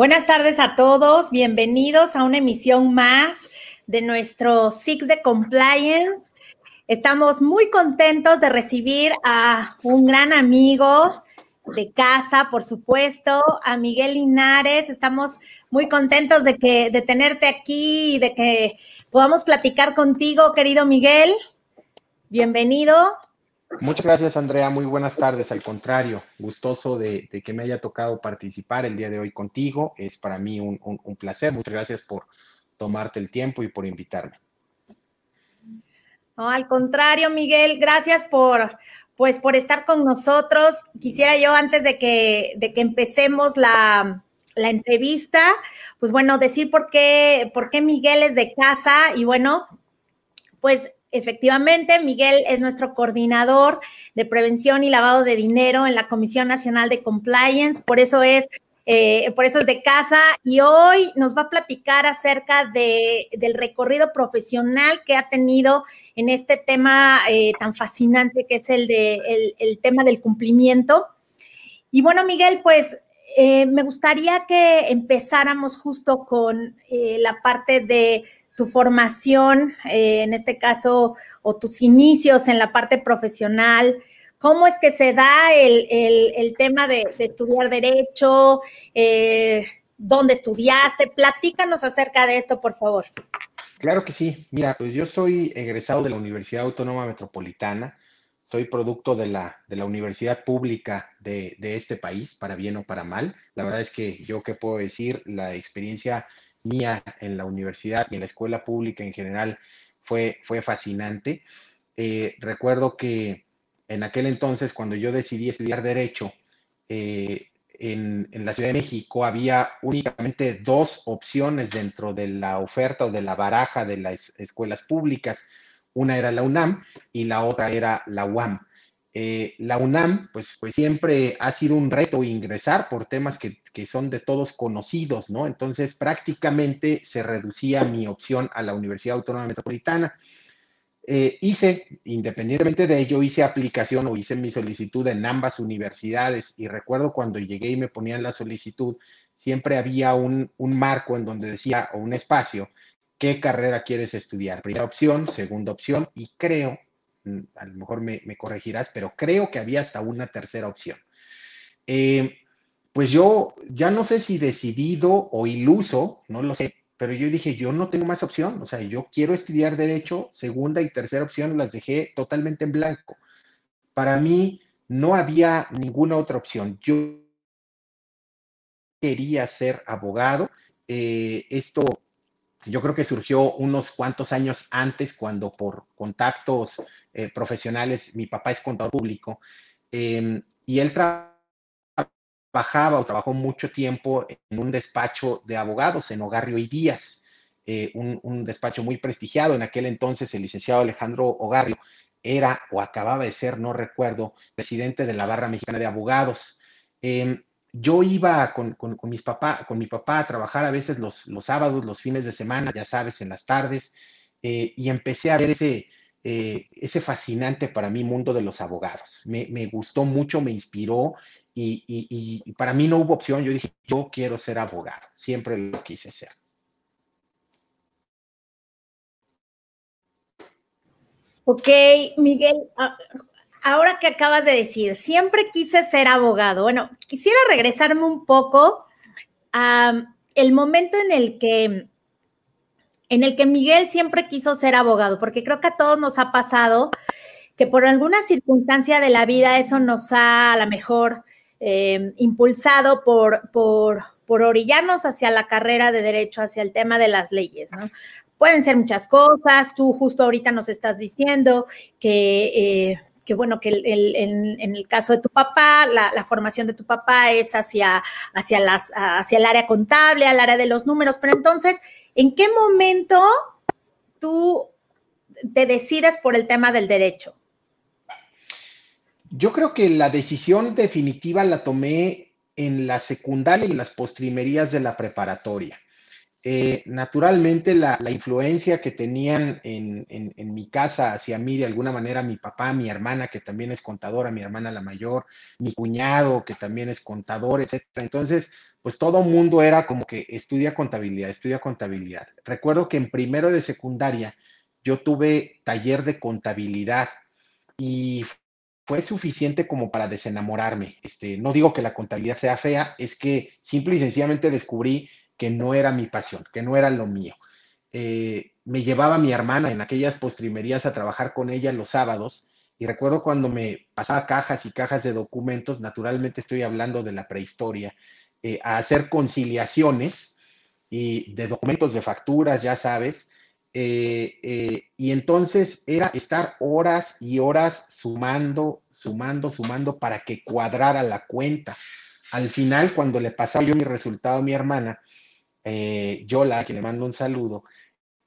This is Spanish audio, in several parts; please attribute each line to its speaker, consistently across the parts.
Speaker 1: Buenas tardes a todos, bienvenidos a una emisión más de nuestro Six de Compliance. Estamos muy contentos de recibir a un gran amigo de casa, por supuesto, a Miguel Linares. Estamos muy contentos de que de tenerte aquí y de que podamos platicar contigo, querido Miguel. Bienvenido.
Speaker 2: Muchas gracias, Andrea. Muy buenas tardes. Al contrario, gustoso de, que me haya tocado participar el día de hoy contigo. Es para mí un, placer. Muchas gracias por tomarte el tiempo y por invitarme.
Speaker 1: Al contrario, Miguel, gracias por, pues, por estar con nosotros. Quisiera yo, antes de que, de que empecemos la, la entrevista, pues bueno, decir por qué, por qué Miguel es de casa y bueno, pues Efectivamente, Miguel es nuestro coordinador de prevención y lavado de dinero en la Comisión Nacional de Compliance, por eso es, eh, por eso es de casa y hoy nos va a platicar acerca de, del recorrido profesional que ha tenido en este tema eh, tan fascinante que es el, de, el, tema del cumplimiento. Y bueno, Miguel, pues eh, me gustaría que empezáramos justo con la parte de tu formación, eh, en este caso, o tus inicios en la parte profesional, ¿cómo es que se da el, tema de, estudiar derecho? Eh, ¿Dónde estudiaste? Platícanos acerca de esto, por favor.
Speaker 2: Claro que sí. Mira, pues yo soy egresado de la Universidad Autónoma Metropolitana. Soy producto de la, de la universidad pública de, de, este país, para bien o para mal. La verdad es que yo, ¿qué puedo decir? La experiencia mía en la universidad y en la escuela pública en general fue, fue fascinante. Eh, recuerdo que en aquel entonces, cuando yo decidí estudiar derecho, eh, en, la Ciudad de México había únicamente dos opciones dentro de la oferta o de la baraja de las escuelas públicas. Una era la UNAM y la otra era la UAM. Eh, la UNAM, pues, pues siempre ha sido un reto ingresar por temas que, son de todos conocidos, ¿no? Entonces, prácticamente se reducía mi opción a la Universidad Autónoma Metropolitana. Eh, hice, independientemente de ello, hice aplicación o hice mi solicitud en ambas universidades y recuerdo cuando llegué y me ponían la solicitud, siempre había un, un marco en donde decía, o un espacio, ¿qué carrera quieres estudiar? Primera opción, segunda opción y creo a lo mejor me, corregirás, pero creo que había hasta una tercera opción. Eh, pues yo ya no sé si decidido o iluso, no lo sé, pero yo dije, yo no tengo más opción, o sea, yo quiero estudiar derecho, segunda y tercera opción las dejé totalmente en blanco. Para mí no había ninguna otra opción. Yo quería ser abogado. Eh, esto yo creo que surgió unos cuantos años antes, cuando por contactos eh, profesionales, mi papá es contador público, em, y él trabajaba o trabajó mucho tiempo en un despacho de abogados en Ogarrio y Díaz, eh, un, despacho muy prestigiado. En aquel entonces, el licenciado Alejandro Ogarrio era o acababa de ser, no recuerdo, presidente de la Barra Mexicana de Abogados. Em, yo iba con, mis papá, con mi papá a trabajar a veces los, sábados, los fines de semana, ya sabes, en las tardes, eh, y empecé a ver ese, eh, ese fascinante para mí mundo de los abogados. Me, gustó mucho, me inspiró y, para mí no hubo opción. Yo dije, yo quiero ser abogado, siempre lo quise ser.
Speaker 1: Ok, Miguel, ah, ahora que acabas de decir, siempre quise ser abogado. Bueno, quisiera regresarme un poco a el momento en el que en el que Miguel siempre quiso ser abogado, porque creo que a todos nos ha pasado que por alguna circunstancia de la vida eso nos ha a lo mejor eh, impulsado por, por, por orillarnos hacia la carrera de derecho, hacia el tema de las leyes, ¿no? Pueden ser muchas cosas, tú justo ahorita nos estás diciendo que eh, que bueno, que en, el caso de tu papá, la, formación de tu papá es hacia, hacia, las, hacia el área contable, al área de los números, pero entonces, ¿en qué momento tú te decides por el tema del derecho?
Speaker 2: Yo creo que la decisión definitiva la tomé en la secundaria y en las postrimerías de la preparatoria. Eh, naturalmente la, influencia que tenían en, mi casa hacia mí, de alguna manera, mi papá, mi hermana, que también es contadora, mi hermana la mayor, mi cuñado, que también es contador, etcétera. Entonces, pues todo mundo era como que estudia contabilidad, estudia contabilidad. Recuerdo que en primero de secundaria yo tuve taller de contabilidad y fue suficiente como para desenamorarme. Este, no digo que la contabilidad sea fea, es que simple y sencillamente descubrí que no era mi pasión, que no era lo mío. Eh, me llevaba mi hermana en aquellas postrimerías a trabajar con ella los sábados y recuerdo cuando me pasaba cajas y cajas de documentos, naturalmente estoy hablando de la prehistoria, eh, a hacer conciliaciones y de documentos de facturas, ya sabes, eh, y entonces era estar horas y horas sumando, sumando, sumando para que cuadrara la cuenta. Al final, cuando le pasaba yo mi resultado a mi hermana, eh, Yola, a quien le mando un saludo,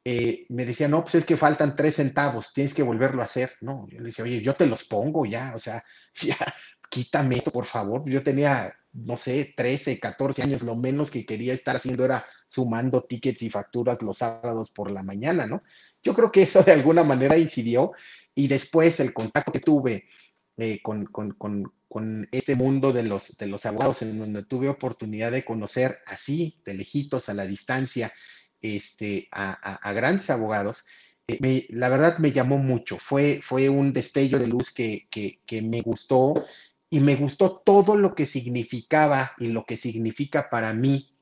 Speaker 2: eh, me decía, no, pues es que faltan tres centavos, tienes que volverlo a hacer. No, yo le decía, oye, yo te los pongo ya, o sea, ya, quítame esto, por favor. Yo tenía, no sé, 13, 14 años, lo menos que quería estar haciendo era sumando tickets y facturas los sábados por la mañana, ¿no? Yo creo que eso de alguna manera incidió y después el contacto que tuve eh, con, con, este mundo de los, de los abogados, en donde tuve oportunidad de conocer así, de lejitos, a la distancia, este, a, grandes abogados, eh, la verdad me llamó mucho. Fue, fue un destello de luz que, que, me gustó y me gustó todo lo que significaba y lo que significa para mí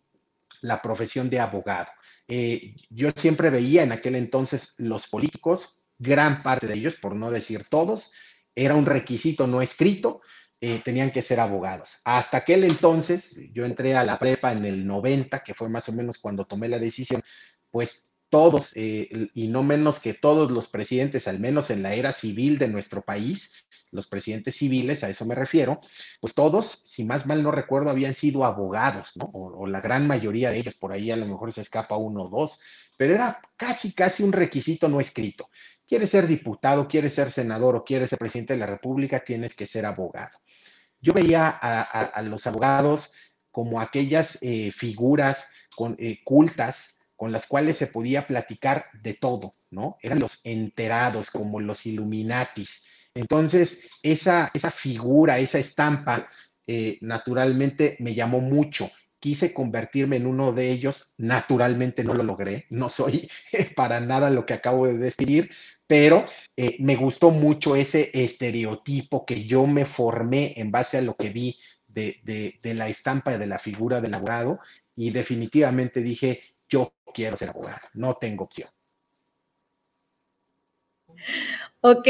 Speaker 2: la profesión de abogado. Eh, yo siempre veía en aquel entonces los políticos, gran parte de ellos, por no decir todos, era un requisito no escrito, eh, tenían que ser abogados. Hasta aquel entonces, yo entré a la prepa en el 90, que fue más o menos cuando tomé la decisión, pues todos, eh, y no menos que todos los presidentes, al menos en la era civil de nuestro país, los presidentes civiles, a eso me refiero, pues todos, si más mal no recuerdo, habían sido abogados, ¿no? O, o, la gran mayoría de ellos, por ahí a lo mejor se escapa uno o dos, pero era casi, casi un requisito no escrito quieres ser diputado, quieres ser senador o quieres ser presidente de la República, tienes que ser abogado. Yo veía a, los abogados como aquellas eh, figuras eh, cultas con las cuales se podía platicar de todo, ¿no? Eran los enterados, como los Illuminatis. Entonces, esa, esa figura, esa estampa, eh, naturalmente me llamó mucho quise convertirme en uno de ellos, naturalmente no lo logré, no soy para nada lo que acabo de describir, pero eh, me gustó mucho ese estereotipo que yo me formé en base a lo que vi de, la estampa de la figura del abogado y definitivamente dije, yo quiero ser abogado, no tengo opción.
Speaker 1: Ok,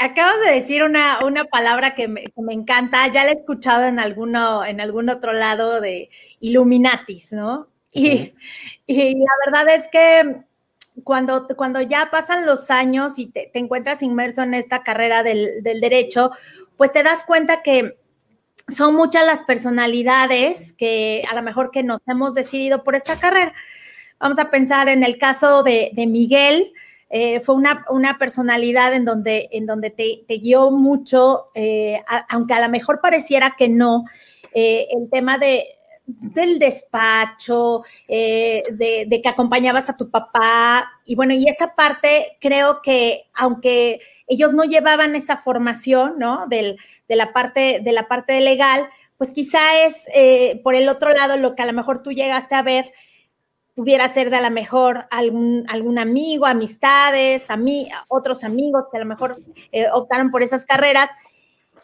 Speaker 1: acabas de decir una, palabra que me, encanta, ya la he escuchado en, alguno, en algún otro lado de Illuminatis, ¿no? Y, la verdad es que cuando, cuando ya pasan los años y te, encuentras inmerso en esta carrera del, del, derecho, pues te das cuenta que son muchas las personalidades que a lo mejor que nos hemos decidido por esta carrera. Vamos a pensar en el caso de, de Miguel, eh, fue una, personalidad en donde, en donde te, guió mucho, eh, aunque a lo mejor pareciera que no, eh, el tema de, del despacho, de, que acompañabas a tu papá, y bueno, y esa parte creo que aunque ellos no llevaban esa formación, ¿no? de, la parte, de la parte legal, pues quizá es por el otro lado lo que a lo mejor tú llegaste a ver pudiera ser de a lo mejor algún, algún amigo, amistades, a mí, otros amigos que a lo mejor eh, optaron por esas carreras.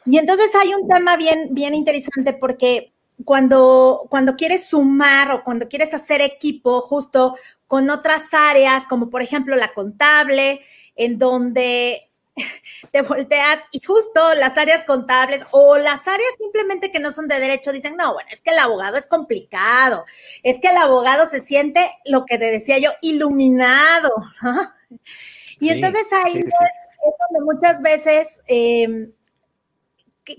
Speaker 1: Y entonces hay un tema bien, bien interesante porque cuando, cuando quieres sumar o cuando quieres hacer equipo justo con otras áreas, como por ejemplo la contable, en donde te volteas y justo las áreas contables o las áreas simplemente que no son de derecho dicen, no, bueno, es que el abogado es complicado, es que el abogado se siente, lo que te decía yo, iluminado. y entonces ahí Es, donde muchas veces... Em,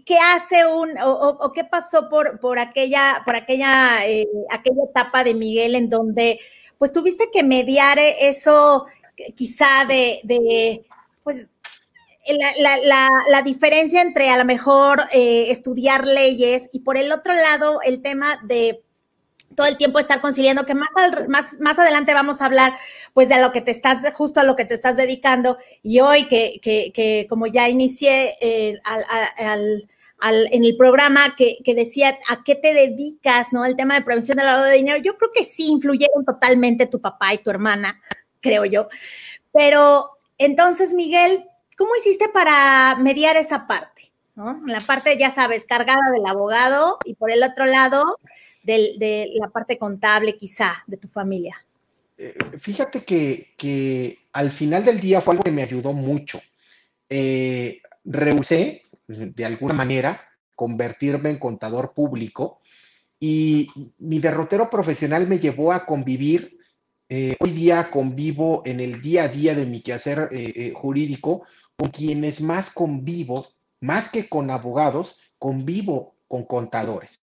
Speaker 1: ¿qué, hace un, o, qué pasó por, por aquella, por aquella, eh, aquella etapa de Miguel en donde, pues tuviste que mediar eso, quizá de, de pues, la, diferencia entre a lo mejor eh, estudiar leyes y por el otro lado el tema de todo el tiempo estar conciliando, que más, más, más adelante vamos a hablar pues de lo que te estás, justo a lo que te estás dedicando. Y hoy que, que, que como ya inicié eh, al, al, en el programa que, que, decía a qué te dedicas, ¿no? El tema de prevención del lavado de dinero, yo creo que sí influyeron totalmente tu papá y tu hermana, creo yo. Pero entonces, Miguel, ¿cómo hiciste para mediar esa parte? ¿no? La parte, ya sabes, cargada del abogado y por el otro lado, de la parte contable quizá de tu familia?
Speaker 2: Eh, fíjate que, al final del día fue algo que me ayudó mucho. Eh, rehusé, de alguna manera, convertirme en contador público y mi derrotero profesional me llevó a convivir. Eh, hoy día convivo en el día a día de mi quehacer jurídico con quienes más convivo, más que con abogados, convivo con contadores.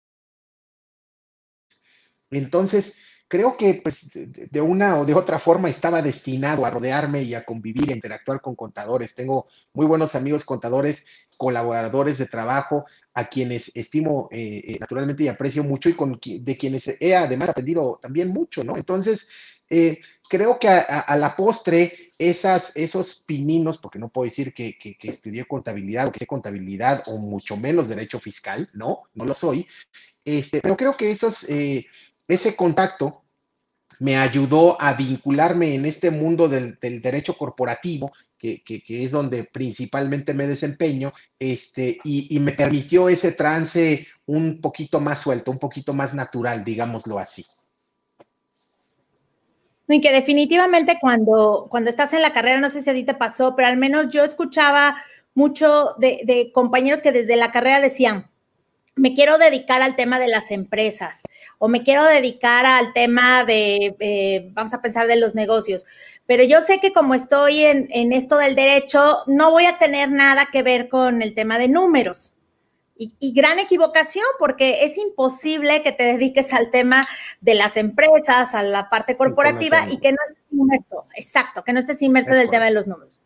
Speaker 2: Entonces, creo que pues, de una o de otra forma estaba destinado a rodearme y a convivir, a interactuar con contadores. Tengo muy buenos amigos contadores, colaboradores de trabajo, a quienes estimo eh, eh, naturalmente y aprecio mucho y con, de quienes he además aprendido también mucho, ¿no? Entonces, eh, creo que a, la postre, esos pininos, porque no puedo decir que, estudié contabilidad o que sé contabilidad o mucho menos derecho fiscal, no, no lo soy, este, pero creo que esos ese contacto me ayudó a vincularme en este mundo del, derecho corporativo, que, es donde principalmente me desempeño, este, y, me permitió ese trance un poquito más suelto, un poquito más natural, digámoslo así.
Speaker 1: Y que definitivamente cuando, cuando estás en la carrera, no sé si a ti te pasó, pero al menos yo escuchaba mucho de compañeros que desde la carrera decían, me quiero dedicar al tema de las empresas o me quiero dedicar al tema de, eh, vamos a pensar, de los negocios. Pero yo sé que como estoy en, esto del derecho, no voy a tener nada que ver con el tema de números. Y, gran equivocación, porque es imposible que te dediques al tema de las empresas, a la parte corporativa y que no estés inmerso. Exacto, que no estés inmerso en el tema de los números.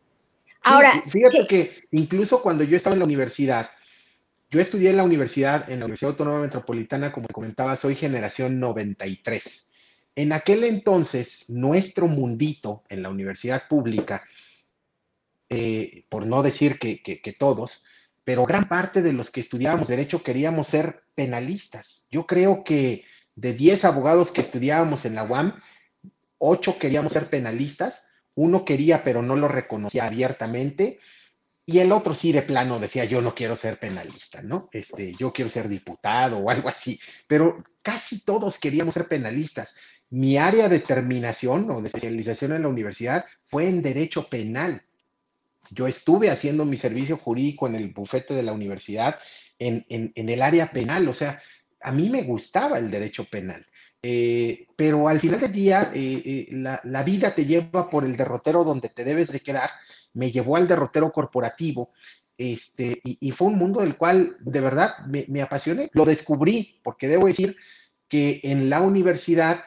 Speaker 2: Ahora. fíjate que incluso cuando yo estaba en la universidad, yo estudié en la universidad, en la Universidad Autónoma Metropolitana, como comentaba, soy generación 93. En aquel entonces, nuestro mundito en la universidad pública, eh, por no decir que, todos, pero gran parte de los que estudiábamos derecho queríamos ser penalistas. Yo creo que de 10 abogados que estudiábamos en la UAM, 8 queríamos ser penalistas, uno quería pero no lo reconocía abiertamente, y el otro sí de plano decía, yo no quiero ser penalista, ¿no? Este, yo quiero ser diputado o algo así, pero casi todos queríamos ser penalistas. Mi área de terminación o de especialización en la universidad fue en derecho penal. Yo estuve haciendo mi servicio jurídico en el bufete de la universidad en, el área penal, o sea, a mí me gustaba el derecho penal, eh, pero al final del día eh, eh, la, la, vida te lleva por el derrotero donde te debes de quedar me llevó al derrotero corporativo, este, y, fue un mundo del cual de verdad me, apasioné. Lo descubrí, porque debo decir que en la universidad,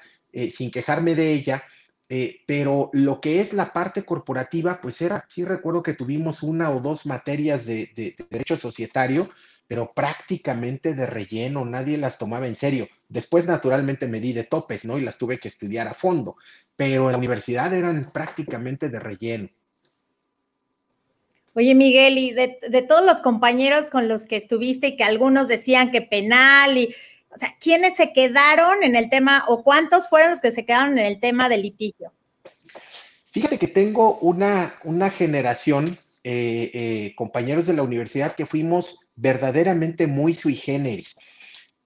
Speaker 2: sin quejarme de ella, eh, pero lo que es la parte corporativa, pues era, sí recuerdo que tuvimos una o dos materias de, de, derecho societario, pero prácticamente de relleno, nadie las tomaba en serio. Después, naturalmente, me di de topes, ¿no? Y las tuve que estudiar a fondo, pero en la universidad eran prácticamente de relleno.
Speaker 1: Oye, Miguel, y de, todos los compañeros con los que estuviste y que algunos decían que penal y, o sea, ¿quiénes se quedaron en el tema o cuántos fueron los que se quedaron en el tema del litigio?
Speaker 2: Fíjate que tengo una, una generación, eh, eh, compañeros de la universidad, que fuimos verdaderamente muy sui generis.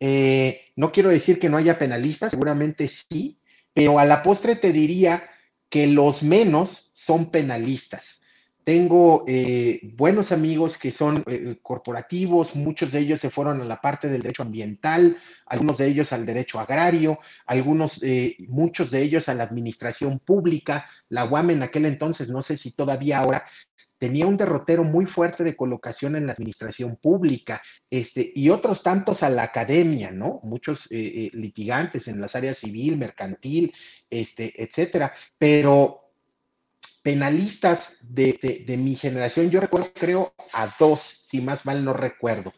Speaker 2: Eh, no quiero decir que no haya penalistas, seguramente sí, pero a la postre te diría que los menos son penalistas. Tengo eh, buenos amigos que son eh, corporativos, muchos de ellos se fueron a la parte del derecho ambiental, algunos de ellos al derecho agrario, algunos, eh, muchos de ellos a la administración pública. La UAM en aquel entonces, no sé si todavía ahora, tenía un derrotero muy fuerte de colocación en la administración pública, este, y otros tantos a la academia, ¿no? Muchos litigantes en las áreas civil, mercantil, este, etcétera. Pero penalistas de, mi generación, yo recuerdo, creo, a dos, si más mal no recuerdo.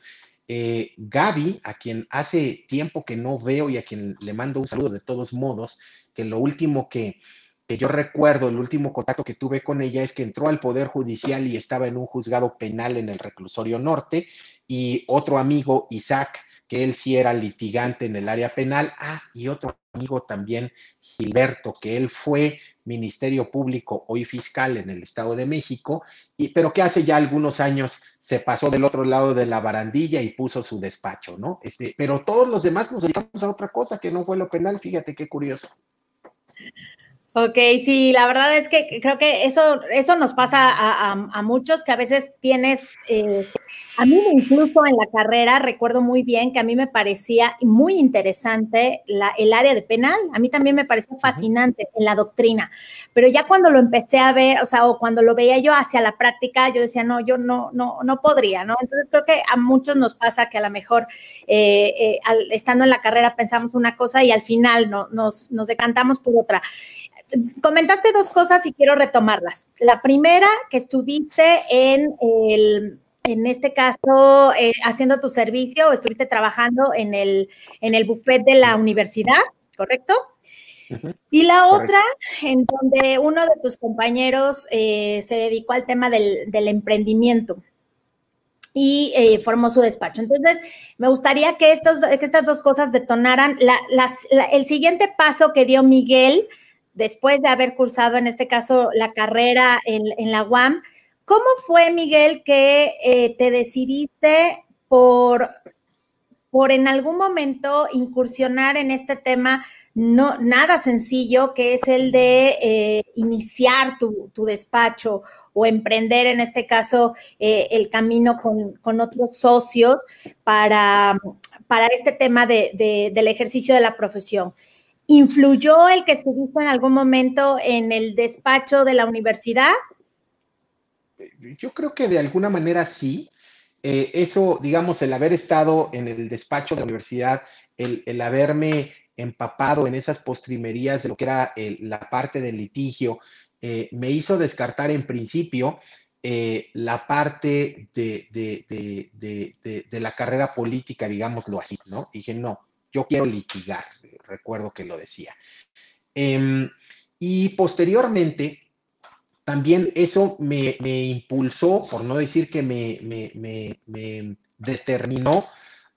Speaker 2: eh, Gaby, a quien hace tiempo que no veo y a quien le mando un saludo de todos modos, que lo último que, que yo recuerdo, el último contacto que tuve con ella es que entró al Poder Judicial y estaba en un juzgado penal en el reclusorio norte y otro amigo, Isaac, que él sí era litigante en el área penal. Ah, y otro amigo también, Gilberto, que él fue Ministerio Público, hoy fiscal en el Estado de México, y, pero que hace ya algunos años se pasó del otro lado de la barandilla y puso su despacho, ¿no? Este, pero todos los demás nos dedicamos a otra cosa que no fue lo penal, fíjate qué curioso.
Speaker 1: Ok, sí, la verdad es que creo que eso, eso nos pasa a, muchos, que a veces tienes, eh, a mí incluso en la carrera recuerdo muy bien que a mí me parecía muy interesante la, el área de penal, a mí también me parecía fascinante en la doctrina, pero ya cuando lo empecé a ver, o sea, o cuando lo veía yo hacia la práctica, yo decía, no, yo no, no, no podría, ¿no? Entonces creo que a muchos nos pasa que a lo mejor eh, eh, estando en la carrera pensamos una cosa y al final no, nos, nos decantamos por otra comentaste dos cosas y quiero retomarlas. La primera, que estuviste en el, en este caso, eh, haciendo tu servicio o estuviste trabajando en el, en el buffet de la universidad, ¿correcto? Y la otra, en donde uno de tus compañeros eh, se dedicó al tema del, emprendimiento y eh, formó su despacho. Entonces, me gustaría que, estos, que estas dos cosas detonaran el siguiente paso que dio Miguel después de haber cursado, en este caso, la carrera en, la UAM, ¿cómo fue, Miguel, que eh, te decidiste por, por en algún momento incursionar en este tema no, nada sencillo, que es el de eh, iniciar tu, despacho o emprender, en este caso, eh, el camino con, otros socios para, para este tema del ejercicio de la profesión. ¿Influyó el que estuviste en algún momento en el despacho de la universidad?
Speaker 2: Yo creo que de alguna manera sí. Eh, eso, digamos, el haber estado en el despacho de la universidad, el, haberme empapado en esas postrimerías de lo que era la parte del litigio, eh, me hizo descartar en principio eh, la parte de, de, la carrera política, digámoslo así, ¿no? dije, no, yo quiero litigar, recuerdo que lo decía. Em, y posteriormente, también eso me, impulsó, por no decir que me, determinó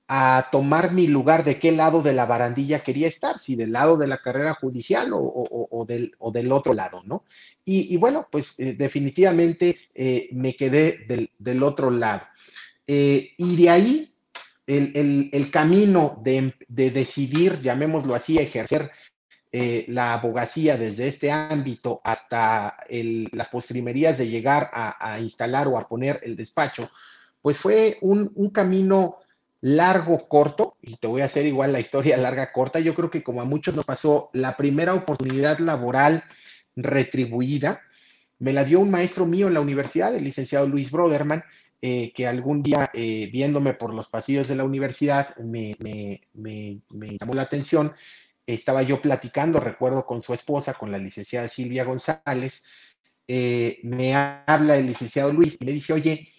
Speaker 2: a tomar mi lugar de qué lado de la barandilla quería estar, si del lado de la carrera judicial o, del, del, otro lado, ¿no? Y, bueno, pues eh, definitivamente eh, me quedé del, otro lado. Eh, y de ahí el, camino de, decidir, llamémoslo así, ejercer eh, la abogacía desde este ámbito hasta las postrimerías de llegar a, instalar o a poner el despacho, pues fue un, camino largo, corto, y te voy a hacer igual la historia larga, corta. Yo creo que como a muchos nos pasó, la primera oportunidad laboral retribuida me la dio un maestro mío en la universidad, el licenciado Luis Broderman, eh, que algún día, eh, viéndome por los pasillos de la universidad, me, llamó la atención. Estaba yo platicando, recuerdo, con su esposa, con la licenciada Silvia González. Eh, me habla el licenciado Luis y me dice, oye,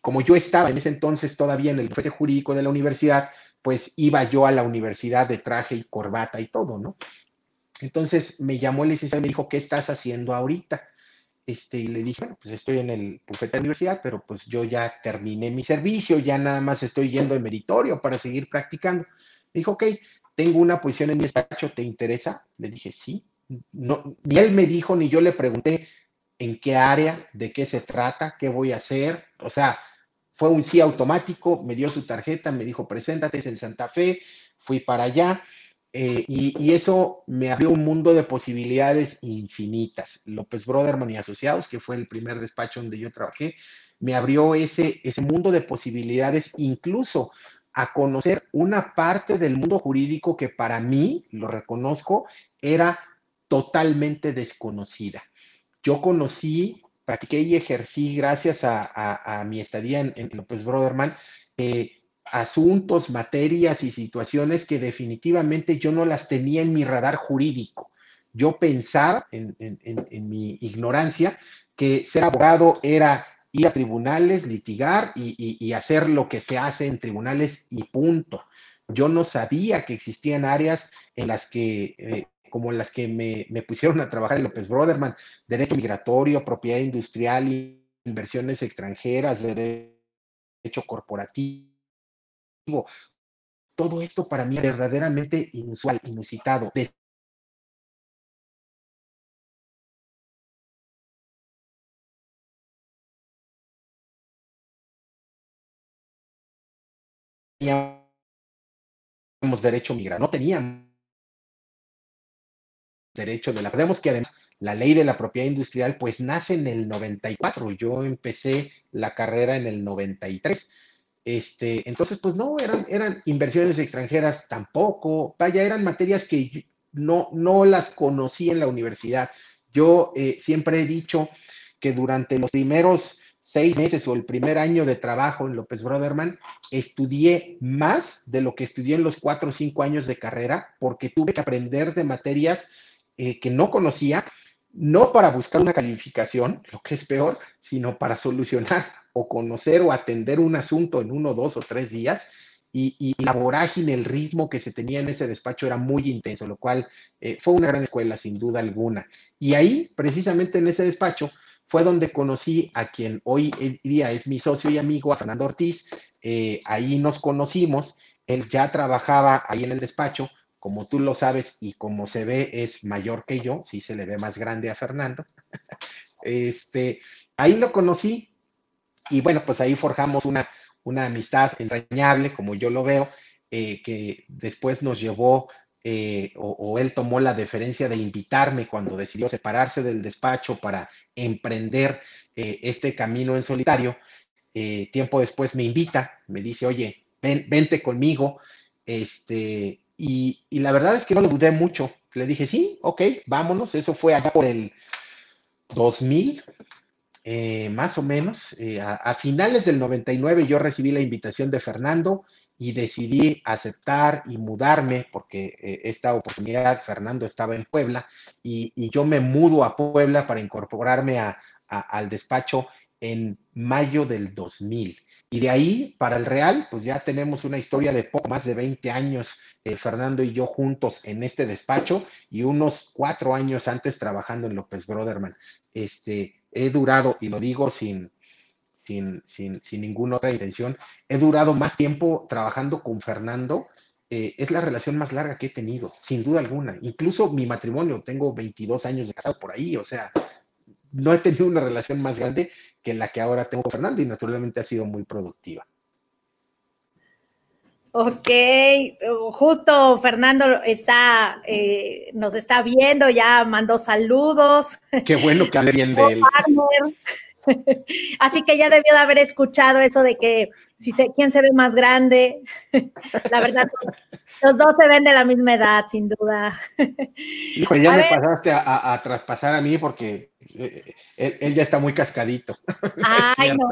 Speaker 2: como yo estaba en ese entonces todavía en el bufete jurídico de la universidad, pues iba yo a la universidad de traje y corbata y todo, ¿no? Entonces me llamó el licenciado y me dijo, ¿qué estás haciendo ahorita? Este, y le dije, bueno, pues estoy en el bufete de universidad, pero pues yo ya terminé mi servicio, ya nada más estoy yendo de meritorio para seguir practicando. Me dijo, ok, tengo una posición en mi despacho, ¿te interesa? Le dije, sí. No, ni él me dijo, ni yo le pregunté en qué área, de qué se trata, qué voy a hacer. O sea, fue un sí automático, me dio su tarjeta, me dijo, preséntate, es en Santa Fe, fui para allá. Eh, y, eso me abrió un mundo de posibilidades infinitas. López Broderman y Asociados, que fue el primer despacho donde yo trabajé, me abrió ese, ese mundo de posibilidades, incluso a conocer una parte del mundo jurídico que para mí, lo reconozco, era totalmente desconocida. Yo conocí, practiqué y ejercí, gracias a, mi estadía en, López Broderman, eh, asuntos, materias y situaciones que definitivamente yo no las tenía en mi radar jurídico. Yo pensaba, en, mi ignorancia, que ser abogado era ir a tribunales, litigar y, hacer lo que se hace en tribunales y punto. Yo no sabía que existían áreas en las que, eh, como las que me, me, pusieron a trabajar en López Broderman, derecho migratorio, propiedad industrial, inversiones extranjeras, derecho corporativo. Todo esto para mí es verdaderamente inusual, inusitado. teníamos derecho a migrar, no teníamos derecho de la... Recordemos que además la ley de la propiedad industrial pues nace en el 94, yo empecé la carrera en el 93. Este, entonces, pues no, eran, eran inversiones extranjeras tampoco, vaya, eran materias que no, no las conocí en la universidad. Yo eh, siempre he dicho que durante los primeros seis meses o el primer año de trabajo en López Broderman, estudié más de lo que estudié en los cuatro o cinco años de carrera, porque tuve que aprender de materias eh, que no conocía, no para buscar una calificación, lo que es peor, sino para solucionar o conocer o atender un asunto en uno, dos o tres días. Y, la vorágine, el ritmo que se tenía en ese despacho era muy intenso, lo cual eh, fue una gran escuela, sin duda alguna. Y ahí, precisamente en ese despacho, fue donde conocí a quien hoy día es mi socio y amigo, a Fernando Ortiz. Eh, ahí nos conocimos. Él ya trabajaba ahí en el despacho. Como tú lo sabes y como se ve, es mayor que yo. Sí se le ve más grande a Fernando. este, ahí lo conocí. Y bueno, pues ahí forjamos una, una amistad entrañable, como yo lo veo, eh, que después nos llevó eh, o, él tomó la deferencia de invitarme cuando decidió separarse del despacho para emprender eh, este camino en solitario. Tiempo después me invita, me dice, oye, ven, vente conmigo. Este, y, la verdad es que no lo dudé mucho. Le dije, sí, ok, vámonos. Eso fue allá por el 2000, más o menos. A, a, finales del 99 yo recibí la invitación de Fernando y decidí aceptar y mudarme porque eh, esta oportunidad, Fernando estaba en Puebla y, yo me mudo a Puebla para incorporarme al despacho en mayo del 2000. Y de ahí para el Real, pues ya tenemos una historia de poco más de 20 años, eh, Fernando y yo juntos en este despacho y unos cuatro años antes trabajando en López Broderman. Este, he durado, y lo digo sin, sin, sin, sin ninguna otra intención. He durado más tiempo trabajando con Fernando. Eh, es la relación más larga que he tenido, sin duda alguna. Incluso mi matrimonio, tengo 22 años de casado por ahí, o sea, no he tenido una relación más grande que la que ahora tengo con Fernando y naturalmente ha sido muy productiva.
Speaker 1: Ok, justo Fernando está, eh, nos está viendo, ya mandó saludos.
Speaker 2: Qué bueno que hable bien de él.
Speaker 1: Así que ya debió de haber escuchado eso de que si se, quién se ve más grande. La verdad, los dos se ven de la misma edad, sin duda.
Speaker 2: Hijo, ya me pasaste a, traspasar a mí porque eh, él, ya está muy cascadito.
Speaker 1: Ay, no,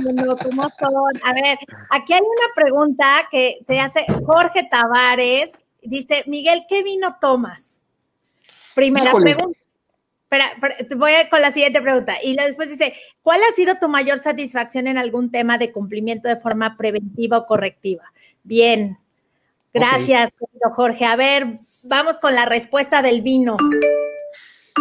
Speaker 1: no, no, ¿cómo son? A ver, aquí hay una pregunta que te hace Jorge Tavares. Dice, Miguel, ¿qué vino tomas? Primera pregunta. Voy con la siguiente pregunta. Y después dice, ¿cuál ha sido tu mayor satisfacción en algún tema de cumplimiento de forma preventiva o correctiva? Bien, gracias, Jorge. A ver, vamos con la respuesta del vino.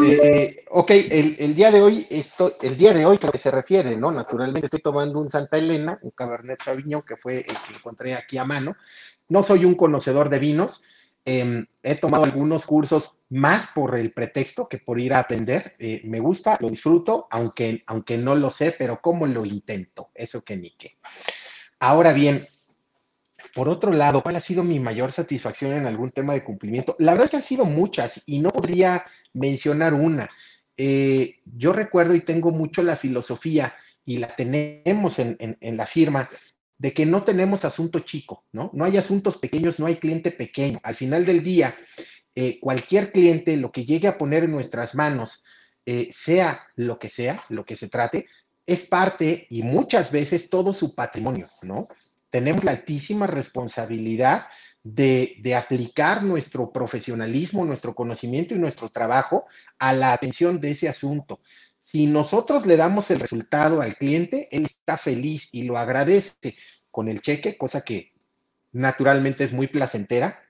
Speaker 2: Eh, ok, el, día de hoy, esto, el día de hoy, que se refiere, ¿no? Naturalmente estoy tomando un Santa Elena, un Cabernet Sauvignon, que fue el que encontré aquí a mano. No soy un conocedor de vinos, Em, he tomado algunos cursos más por el pretexto que por ir a aprender. Eh, me gusta, lo disfruto, aunque, aunque no lo sé, pero ¿cómo lo intento? Eso que ni qué. Ahora bien, por otro lado, ¿cuál ha sido mi mayor satisfacción en algún tema de cumplimiento? La verdad es que han sido muchas y no podría mencionar una. Eh, yo recuerdo y tengo mucho la filosofía y la tenemos en, en la firma de que no tenemos asunto chico, ¿no? No hay asuntos pequeños, no hay cliente pequeño. Al final del día, eh, cualquier cliente, lo que llegue a poner en nuestras manos, eh, sea lo que sea, lo que se trate, es parte y muchas veces todo su patrimonio, ¿no? Tenemos la altísima responsabilidad de, de, aplicar nuestro profesionalismo, nuestro conocimiento y nuestro trabajo a la atención de ese asunto. Si nosotros le damos el resultado al cliente, él está feliz y lo agradece con el cheque, cosa que naturalmente es muy placentera,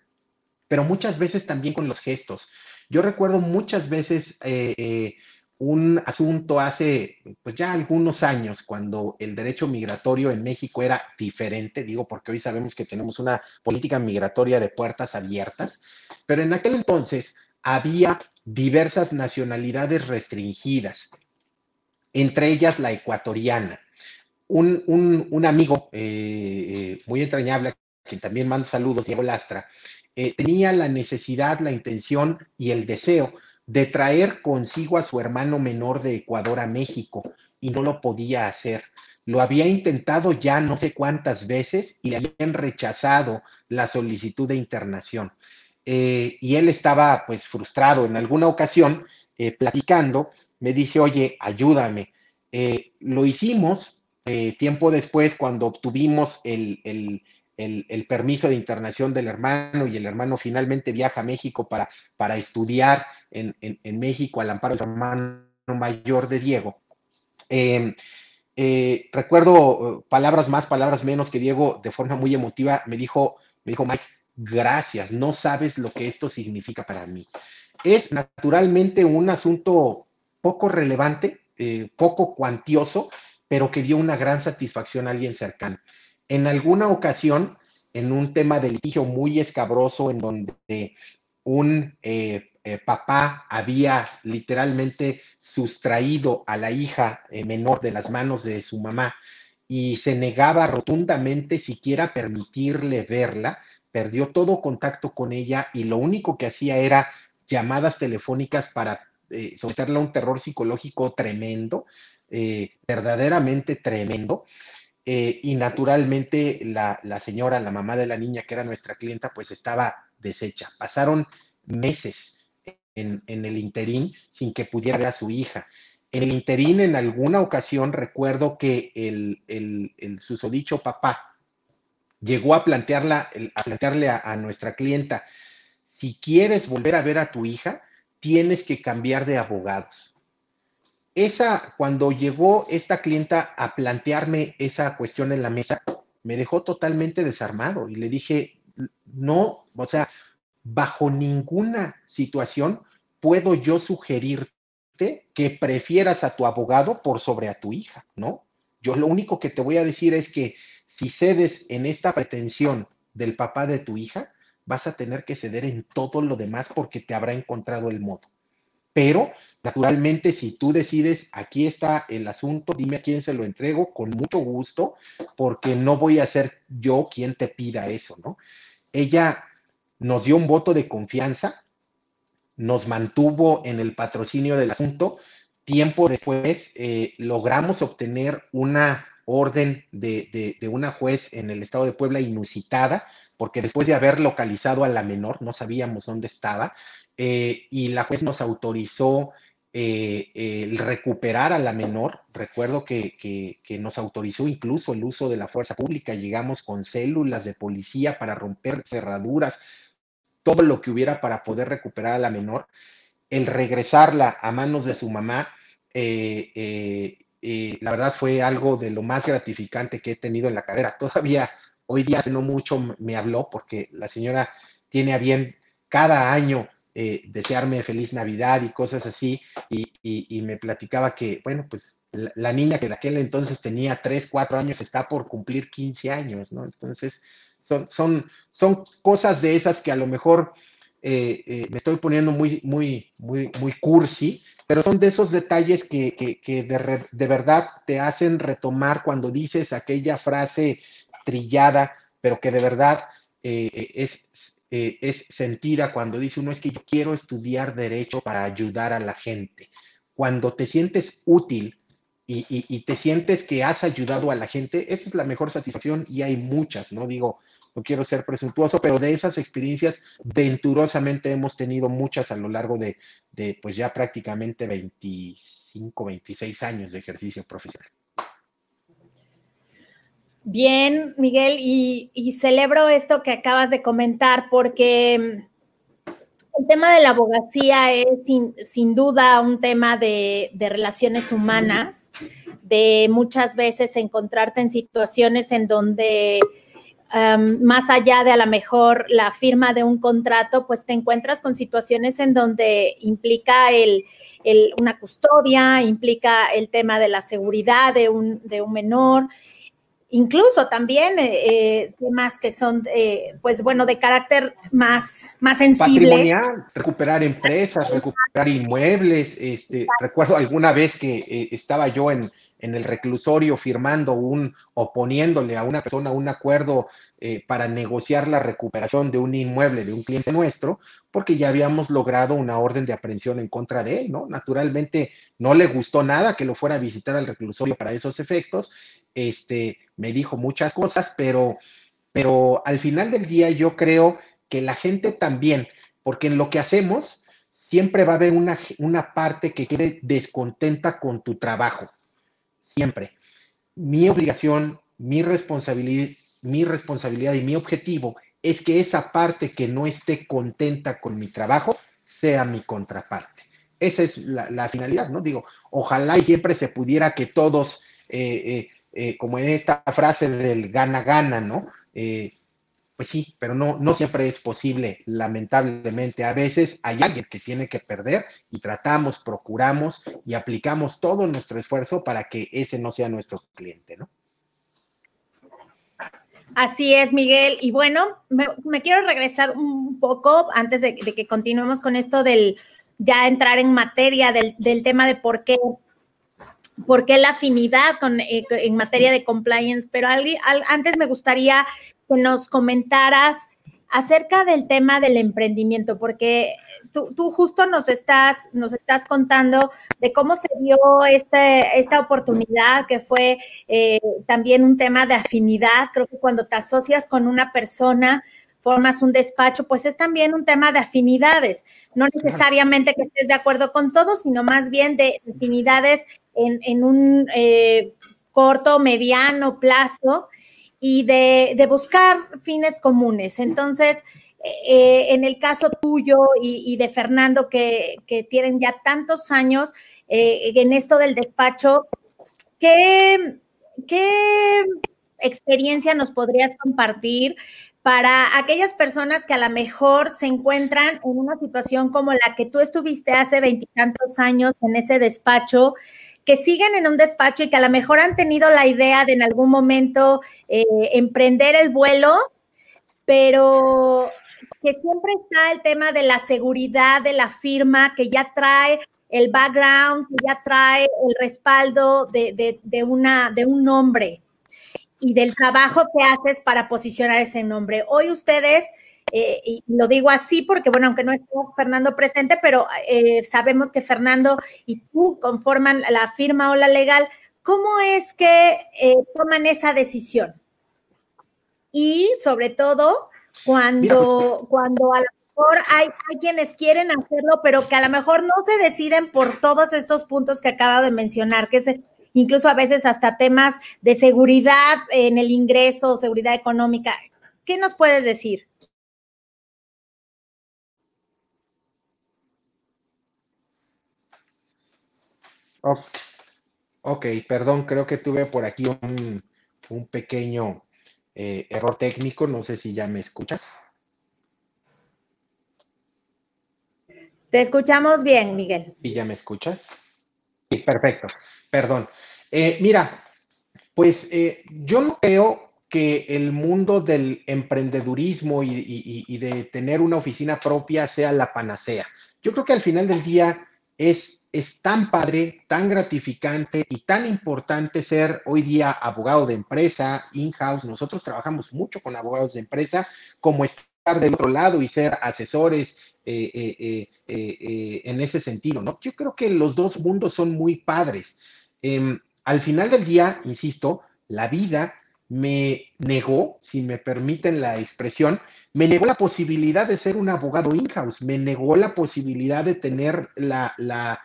Speaker 2: pero muchas veces también con los gestos. Yo recuerdo muchas veces eh, eh, un asunto hace pues ya algunos años, cuando el derecho migratorio en México era diferente, digo porque hoy sabemos que tenemos una política migratoria de puertas abiertas, pero en aquel entonces había diversas nacionalidades restringidas, entre ellas la ecuatoriana. Un, amigo eh, muy entrañable, a quien también mando saludos, Diego Lastra, eh, tenía la necesidad, la intención y el deseo de traer consigo a su hermano menor de Ecuador a México y no lo podía hacer. Lo había intentado ya no sé cuántas veces y le habían rechazado la solicitud de internación. Eh, y él estaba pues frustrado. En alguna ocasión, eh, platicando, me dice, oye, ayúdame. lo hicimos tiempo después cuando obtuvimos el, permiso de internación del hermano y el hermano finalmente viaja a México para, para estudiar en, México al amparo de su hermano mayor de Diego. Em, eh, recuerdo eh, palabras más, palabras menos que Diego de forma muy emotiva me dijo, me dijo Mike, gracias, no sabes lo que esto significa para mí. Es naturalmente un asunto poco relevante, eh, poco cuantioso, pero que dio una gran satisfacción a alguien cercano. En alguna ocasión, en un tema de litigio muy escabroso, en donde un eh, eh, papá había literalmente sustraído a la hija eh, menor de las manos de su mamá y se negaba rotundamente siquiera permitirle verla, perdió todo contacto con ella y lo único que hacía era llamadas telefónicas para someterla a un terror psicológico tremendo, verdaderamente tremendo. Eh, y naturalmente la, señora, la mamá de la niña que era nuestra clienta, pues estaba deshecha. Pasaron meses en, el interín sin que pudiera ver a su hija. En el interín, en alguna ocasión, recuerdo que el, el, susodicho papá llegó a, plantearla, a plantearle a nuestra clienta, si quieres volver a ver a tu hija, tienes que cambiar de abogados esa, cuando llegó esta clienta a plantearme esa cuestión en la mesa, me dejó totalmente desarmado y le dije, no, o sea, bajo ninguna situación puedo yo sugerirte que prefieras a tu abogado por sobre a tu hija, ¿no? Yo lo único que te voy a decir es que si cedes en esta pretensión del papá de tu hija, vas a tener que ceder en todo lo demás porque te habrá encontrado el modo. Pero, naturalmente, si tú decides, aquí está el asunto, dime a quién se lo entrego, con mucho gusto, porque no voy a ser yo quien te pida eso, ¿no? Ella nos dio un voto de confianza, nos mantuvo en el patrocinio del asunto. Tiempo después eh, logramos obtener una orden de, de, una juez en el estado de Puebla inusitada, porque después de haber localizado a la menor, no sabíamos dónde estaba, eh, y la juez nos autorizó eh, recuperar a la menor. Recuerdo que, nos autorizó incluso el uso de la fuerza pública. Llegamos con células de policía para romper cerraduras, todo lo que hubiera para poder recuperar a la menor. El regresarla a manos de su mamá, eh, la verdad fue algo de lo más gratificante que he tenido en la carrera. Todavía hoy día, hace no mucho, me habló porque la señora tiene a bien cada año eh, desearme feliz Navidad y cosas así, y, me platicaba que, bueno, pues la, niña que en aquel entonces tenía 3, 4 años está por cumplir 15 años, ¿no? Entonces, son, son, son cosas de esas que a lo mejor eh, eh, me estoy poniendo muy, muy, muy, muy cursi, pero son de esos detalles que, que, de, de verdad te hacen retomar cuando dices aquella frase trillada, pero que de verdad es, eh, es sentida cuando dice uno es que yo quiero estudiar derecho para ayudar a la gente. Cuando te sientes útil y, te sientes que has ayudado a la gente, esa es la mejor satisfacción y hay muchas, no digo, no quiero ser presuntuoso, pero de esas experiencias venturosamente hemos tenido muchas a lo largo de, de pues ya prácticamente 25, 26 años de ejercicio profesional.
Speaker 1: Bien, Miguel, y, celebro esto que acabas de comentar porque El tema de la abogacía es sin, duda un tema de, relaciones humanas, de muchas veces encontrarte en situaciones en donde más allá de a lo mejor la firma de un contrato, pues te encuentras con situaciones en donde implica el, una custodia, implica el tema de la seguridad de un menor incluso también eh, eh, temas que son, eh, pues bueno, de carácter más, más sensible.
Speaker 2: Patrimonial, recuperar empresas, recuperar inmuebles. Este, recuerdo alguna vez que estaba yo en, en el reclusorio firmando un o poniéndole a una persona un acuerdo eh, para negociar la recuperación de un inmueble de un cliente nuestro, porque ya habíamos logrado una orden de aprehensión en contra de él, ¿no? Naturalmente no le gustó nada que lo fuera a visitar al reclusorio para esos efectos, este, me dijo muchas cosas, pero, pero al final del día yo creo que la gente también, porque en lo que hacemos siempre va a haber una, una parte que quede descontenta con tu trabajo siempre. Mi obligación, mi responsabilidad, mi responsabilidad y mi objetivo es que esa parte que no esté contenta con mi trabajo sea mi contraparte. Esa es la, finalidad, ¿no? Digo, ojalá y siempre se pudiera que todos, eh, eh, eh, como en esta frase del gana-gana, ¿no? Pues sí, pero no, no siempre es posible, lamentablemente. A veces hay alguien que tiene que perder y tratamos, procuramos y aplicamos todo nuestro esfuerzo para que ese no sea nuestro cliente, ¿no?
Speaker 1: Así es, Miguel. Y bueno, me, quiero regresar un poco antes de, que continuemos con esto del ya entrar en materia del, tema de por qué, por qué la afinidad con, eh, en materia de compliance, pero antes me gustaría que nos comentaras acerca del tema del emprendimiento, porque tú, justo nos estás, nos estás contando de cómo se dio este, esta oportunidad, que fue eh, también un tema de afinidad. Creo que cuando te asocias con una persona, formas un despacho, pues es también un tema de afinidades. No necesariamente que estés de acuerdo con todo, sino más bien de afinidades en, un eh, corto, mediano plazo y de, buscar fines comunes. Entonces, eh, en el caso tuyo y, de Fernando, que, tienen ya tantos años eh, en esto del despacho, ¿qué, ¿qué experiencia nos podrías compartir para aquellas personas que a lo mejor se encuentran en una situación como la que tú estuviste hace veintitantos años en ese despacho? Que siguen en un despacho y que a lo mejor han tenido la idea de en algún momento eh, emprender el vuelo, pero que siempre está el tema de la seguridad de la firma, que ya trae el background, que ya trae el respaldo de, una, de un nombre y del trabajo que haces para posicionar ese nombre. Hoy ustedes eh, y lo digo así porque, bueno, aunque no esté Fernando presente, pero eh, sabemos que Fernando y tú conforman la firma o la legal. ¿Cómo es que eh, toman esa decisión? Y sobre todo, cuando, pues, cuando a lo mejor hay, hay, quienes quieren hacerlo, pero que a lo mejor no se deciden por todos estos puntos que acabo de mencionar, que es incluso a veces hasta temas de seguridad en el ingreso, seguridad económica. ¿Qué nos puedes decir?
Speaker 2: Ok, perdón, creo que tuve por aquí un, pequeño eh, error técnico. No sé si ya me escuchas.
Speaker 1: Te escuchamos bien, Miguel.
Speaker 2: ¿Sí ya me escuchas? Sí, perfecto. Perdón. Eh, mira, pues eh, yo no creo que el mundo del emprendedurismo y, de tener una oficina propia sea la panacea. Yo creo que al final del día es es tan padre, tan gratificante y tan importante ser hoy día abogado de empresa, in-house. Nosotros trabajamos mucho con abogados de empresa, como estar del otro lado y ser asesores eh, eh, eh, en ese sentido, ¿no? Yo creo que los dos mundos son muy padres. Em, al final del día, insisto, la vida me negó, si me permiten la expresión, me negó la posibilidad de ser un abogado in-house, me negó la posibilidad de tener la, la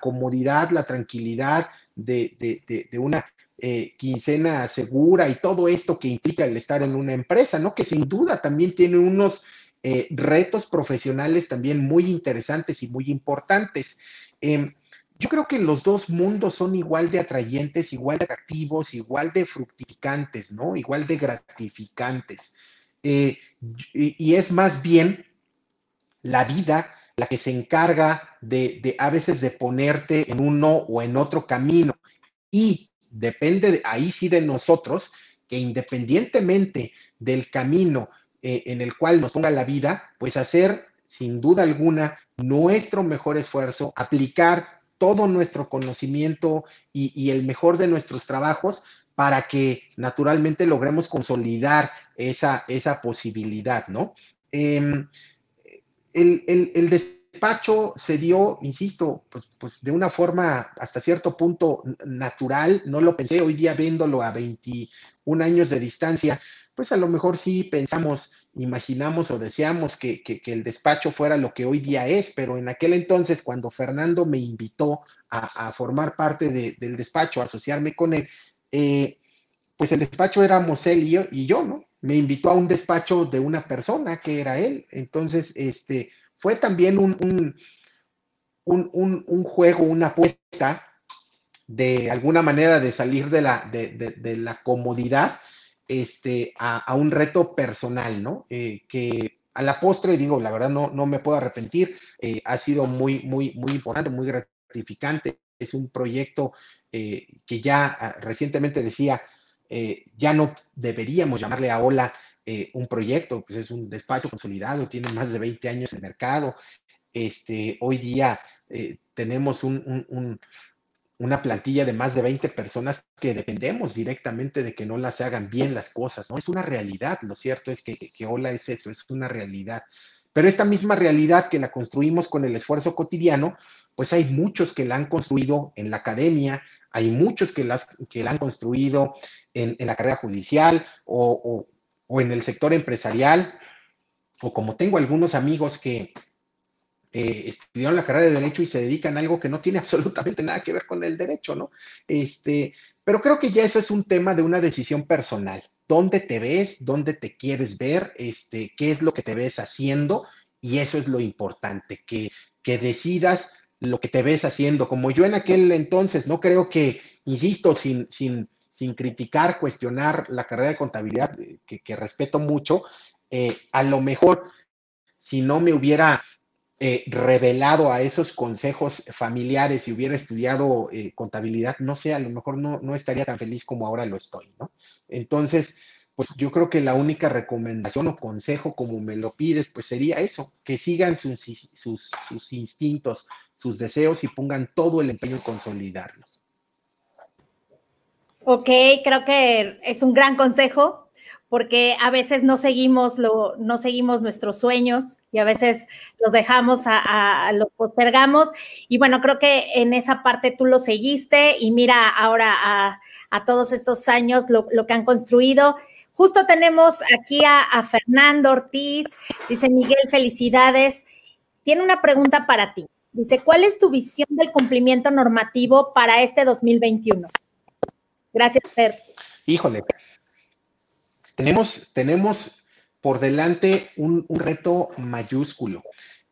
Speaker 2: comodidad, la tranquilidad de, una eh, quincena segura y todo esto que implica el estar en una empresa, ¿no? Que sin duda también tiene unos eh, retos profesionales también muy interesantes y muy importantes. Em, yo creo que los dos mundos son igual de atrayentes, igual de atractivos, igual de fructificantes, ¿no? Igual de gratificantes. Eh, y, es más bien la vida la que se encarga de, de, a veces de ponerte en uno o en otro camino. Y depende ahí sí de nosotros, que independientemente del camino eh, en el cual nos ponga la vida, pues hacer sin duda alguna nuestro mejor esfuerzo, aplicar todo nuestro conocimiento y, el mejor de nuestros trabajos para que naturalmente logremos consolidar esa, esa posibilidad, ¿no? Em, el, despacho se dio, insisto, pues, pues, de una forma hasta cierto punto natural, no lo pensé hoy día viéndolo a 21 años de distancia, pues a lo mejor sí pensamos, imaginamos o deseamos que, el despacho fuera lo que hoy día es, pero en aquel entonces, cuando Fernando me invitó a, formar parte del despacho, a asociarme con él, eh, pues el despacho éramos él y yo, ¿no? Me invitó a un despacho de una persona que era él. Entonces, este, fue también un, un, un, juego, una apuesta de alguna manera de salir de la, de la comodidad este, a, un reto personal, ¿no? Eh, que a la postre, digo, la verdad no, no me puedo arrepentir, eh, ha sido muy, muy, muy importante, muy gratificante. Es un proyecto eh, que ya ah, recientemente decía, ya no deberíamos llamarle a Ola un proyecto, pues es un despacho consolidado, tiene más de 20 años en el mercado. Este, hoy día tenemos un, una plantilla de más de 20 personas que dependemos directamente de que no las hagan bien las cosas, ¿no? Es una realidad, lo cierto es que, que Hola es eso, es una realidad. Pero esta misma realidad que la construimos con el esfuerzo cotidiano, pues hay muchos que la han construido en la academia, hay muchos que, las, que la han construido en, la carrera judicial o, o en el sector empresarial, o como tengo algunos amigos que, eh, estudiaron la carrera de Derecho y se dedican a algo que no tiene absolutamente nada que ver con el derecho, ¿no? Este, pero creo que ya eso es un tema de una decisión personal. ¿Dónde te ves? ¿Dónde te quieres ver? Este, ¿Qué es lo que te ves haciendo? Y eso es lo importante, que, que decidas lo que te ves haciendo. Como yo en aquel entonces, no creo que, insisto, sin, sin, sin criticar, cuestionar la carrera de contabilidad, eh, que, respeto mucho, eh, a lo mejor si no me hubiera eh, revelado a esos consejos familiares y hubiera estudiado contabilidad, no sé, a lo mejor no, no estaría tan feliz como ahora lo estoy, ¿no? Entonces, pues yo creo que la única recomendación o consejo, como me lo pides, pues sería eso, que sigan sus, sus, sus instintos, sus deseos y pongan todo el empeño en consolidarlos.
Speaker 1: Ok, creo que es un gran consejo porque a veces no seguimos, lo, no seguimos nuestros sueños y a veces los dejamos, a, los postergamos. Y bueno, creo que en esa parte tú lo seguiste y mira ahora a, todos estos años lo, que han construido. Justo tenemos aquí a, Fernando Ortiz, dice Miguel, felicidades. Tiene una pregunta para ti. Dice, ¿cuál es tu visión del cumplimiento normativo para este 2021? Gracias, Fer.
Speaker 2: Híjole, tenemos, tenemos por delante un, reto mayúsculo.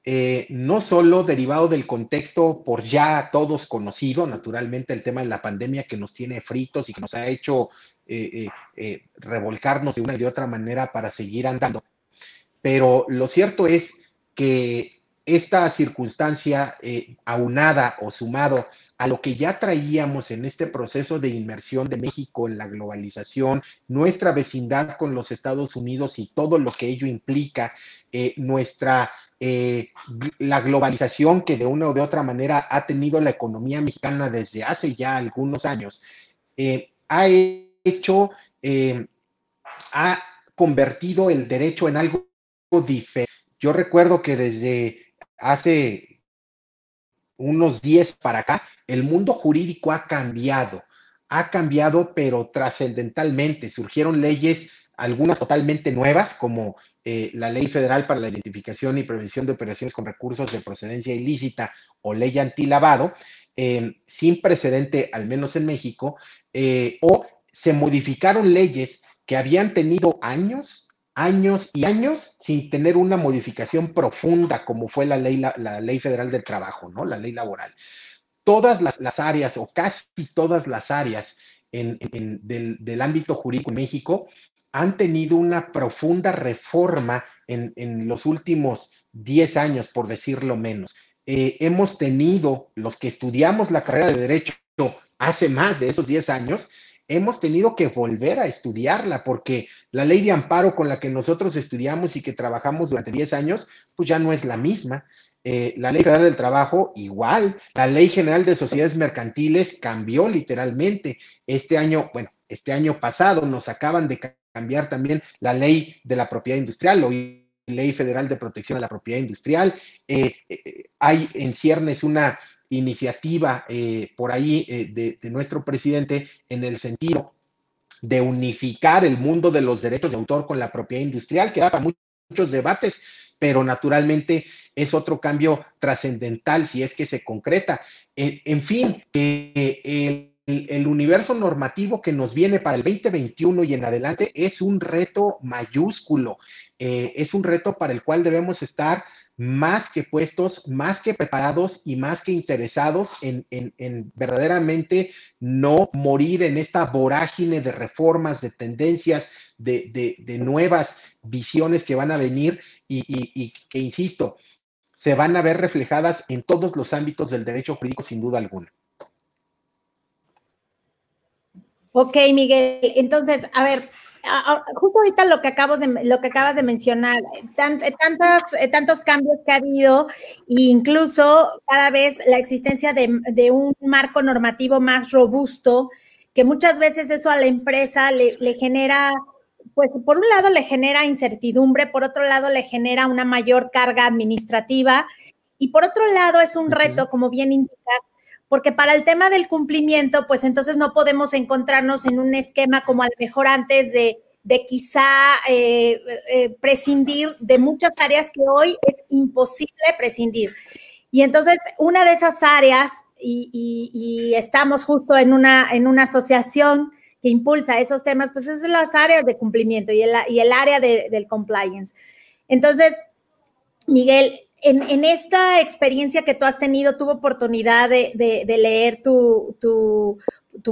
Speaker 2: Eh, no solo derivado del contexto por ya todos conocido, naturalmente el tema de la pandemia que nos tiene fritos y que nos ha hecho eh, eh, revolcarnos de una y de otra manera para seguir andando. Pero lo cierto es que esta circunstancia aunada o sumado a lo que ya traíamos en este proceso de inmersión de México en la globalización, nuestra vecindad con los Estados Unidos y todo lo que ello implica, eh, nuestra eh, la globalización que de una o de otra manera ha tenido la economía mexicana desde hace ya algunos años, eh, ha hecho, ha convertido el derecho en algo diferente. Yo recuerdo que desde hace unos 10 para acá, el mundo jurídico ha cambiado, ha cambiado, pero trascendentalmente. Surgieron leyes, algunas totalmente nuevas, como eh, la Ley Federal para la Identificación y Prevención de Operaciones con Recursos de Procedencia Ilícita o Ley Antilavado, eh, sin precedente, al menos en México, eh, o se modificaron leyes que habían tenido años años y años sin tener una modificación profunda como fue la ley, la, ley federal del trabajo, ¿no? La ley laboral. Todas las, áreas o casi todas las áreas del, del, ámbito jurídico en México han tenido una profunda reforma en, los últimos 10 años, por decirlo menos. Eh, hemos tenido, los que estudiamos la carrera de derecho hace más de esos 10 años, hemos tenido que volver a estudiarla porque la ley de amparo con la que nosotros estudiamos y que trabajamos durante 10 años, pues ya no es la misma. Eh, la ley federal del trabajo igual, la ley general de sociedades mercantiles cambió literalmente. Este año, bueno, este año pasado nos acaban de cambiar también la ley de la propiedad industrial, o ley federal de protección a la propiedad industrial. Eh, eh, hay en ciernes una iniciativa eh, por ahí de, nuestro presidente en el sentido de unificar el mundo de los derechos de autor con la propiedad industrial, que da para muchos debates, pero naturalmente es otro cambio trascendental si es que se concreta. en fin, el universo normativo que nos viene para el 2021 y en adelante es un reto mayúsculo, eh, es un reto para el cual debemos estar más que puestos, más que preparados y más que interesados en, verdaderamente no morir en esta vorágine de reformas, de tendencias, de, nuevas visiones que van a venir y que, insisto, se van a ver reflejadas en todos los ámbitos del derecho jurídico sin duda alguna.
Speaker 1: Ok, Miguel. Entonces, a ver, justo ahorita lo que, acabas de, lo que acabas de mencionar, eh, tantos cambios que ha habido, e incluso cada vez la existencia de, un marco normativo más robusto, que muchas veces eso a la empresa le, le genera, pues por un lado le genera incertidumbre, por otro lado le genera una mayor carga administrativa y por otro lado es un reto, como bien indicas, porque para el tema del cumplimiento, pues entonces no podemos encontrarnos en un esquema como a lo mejor antes de, quizá eh, eh, prescindir de muchas áreas que hoy es imposible prescindir. Y entonces una de esas áreas, y, estamos justo en una, en una asociación que impulsa esos temas, pues es las áreas de cumplimiento y el área del compliance. Entonces, Miguel, en, esta experiencia que tú has tenido, tuve oportunidad de, leer tu,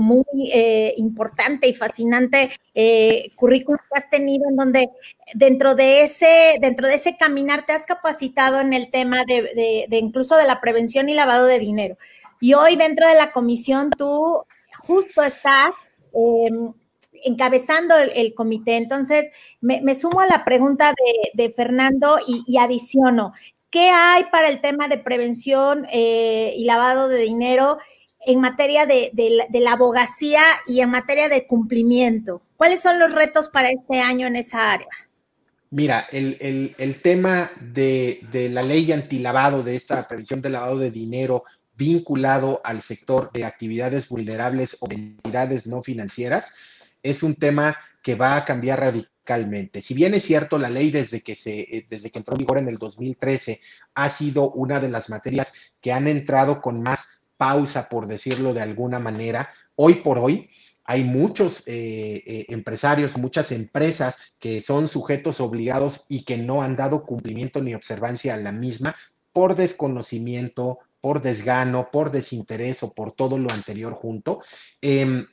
Speaker 1: muy eh, importante y fascinante eh, currículum que has tenido, en donde dentro de ese, dentro de ese caminar te has capacitado en el tema de, incluso de la prevención y lavado de dinero. Y hoy dentro de la comisión tú justo estás em, encabezando el, comité. Entonces, me, sumo a la pregunta de, Fernando y, y, adiciono. ¿Qué hay para el tema de prevención eh, y lavado de dinero en materia de, la, abogacía y en materia de cumplimiento? ¿Cuáles son los retos para este año en esa área?
Speaker 2: Mira, el, tema de, la ley antilavado, de esta prevención de lavado de dinero vinculado al sector de actividades vulnerables o de entidades no financieras, es un tema que va a cambiar radicalmente si bien es cierto, la ley desde que, se, eh, desde que entró en vigor en el 2013 ha sido una de las materias que han entrado con más pausa, por decirlo de alguna manera, hoy por hoy hay muchos eh, eh, empresarios, muchas empresas que son sujetos obligados y que no han dado cumplimiento ni observancia a la misma por desconocimiento, por desgano, por desinterés o por todo lo anterior junto. Em,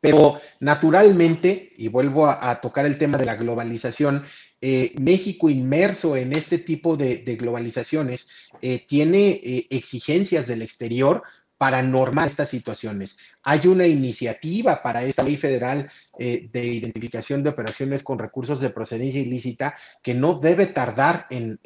Speaker 2: pero naturalmente, y vuelvo a, tocar el tema de la globalización, eh, México inmerso en este tipo de, globalizaciones eh, tiene eh, exigencias del exterior para normar estas situaciones. Hay una iniciativa para esta ley federal eh, de identificación de operaciones con recursos de procedencia ilícita que no debe tardar en,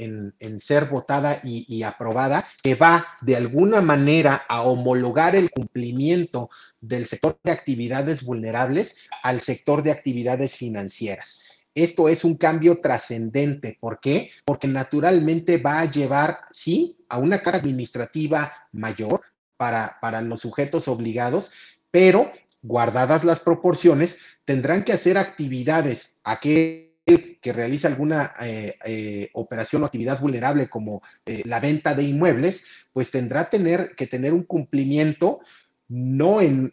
Speaker 2: ser votada y, aprobada, que va de alguna manera a homologar el cumplimiento del sector de actividades vulnerables al sector de actividades financieras. Esto es un cambio trascendente. ¿Por qué? Porque naturalmente va a llevar, sí, a una carga administrativa mayor, para, los sujetos obligados, pero guardadas las proporciones, tendrán que hacer actividades, aquel que realiza alguna eh, eh, operación o actividad vulnerable como eh, la venta de inmuebles, pues tendrá tener, que tener un cumplimiento no en,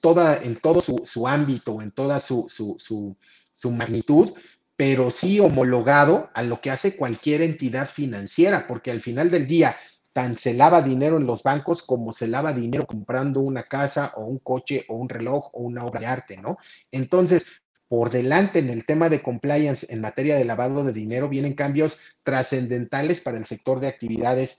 Speaker 2: toda, en todo su, ámbito, en toda su, su magnitud, pero sí homologado a lo que hace cualquier entidad financiera, porque al final del día, tan se lava dinero en los bancos como se lava dinero comprando una casa o un coche o un reloj o una obra de arte, ¿no? Entonces, por delante en el tema de compliance en materia de lavado de dinero vienen cambios trascendentales para el sector de actividades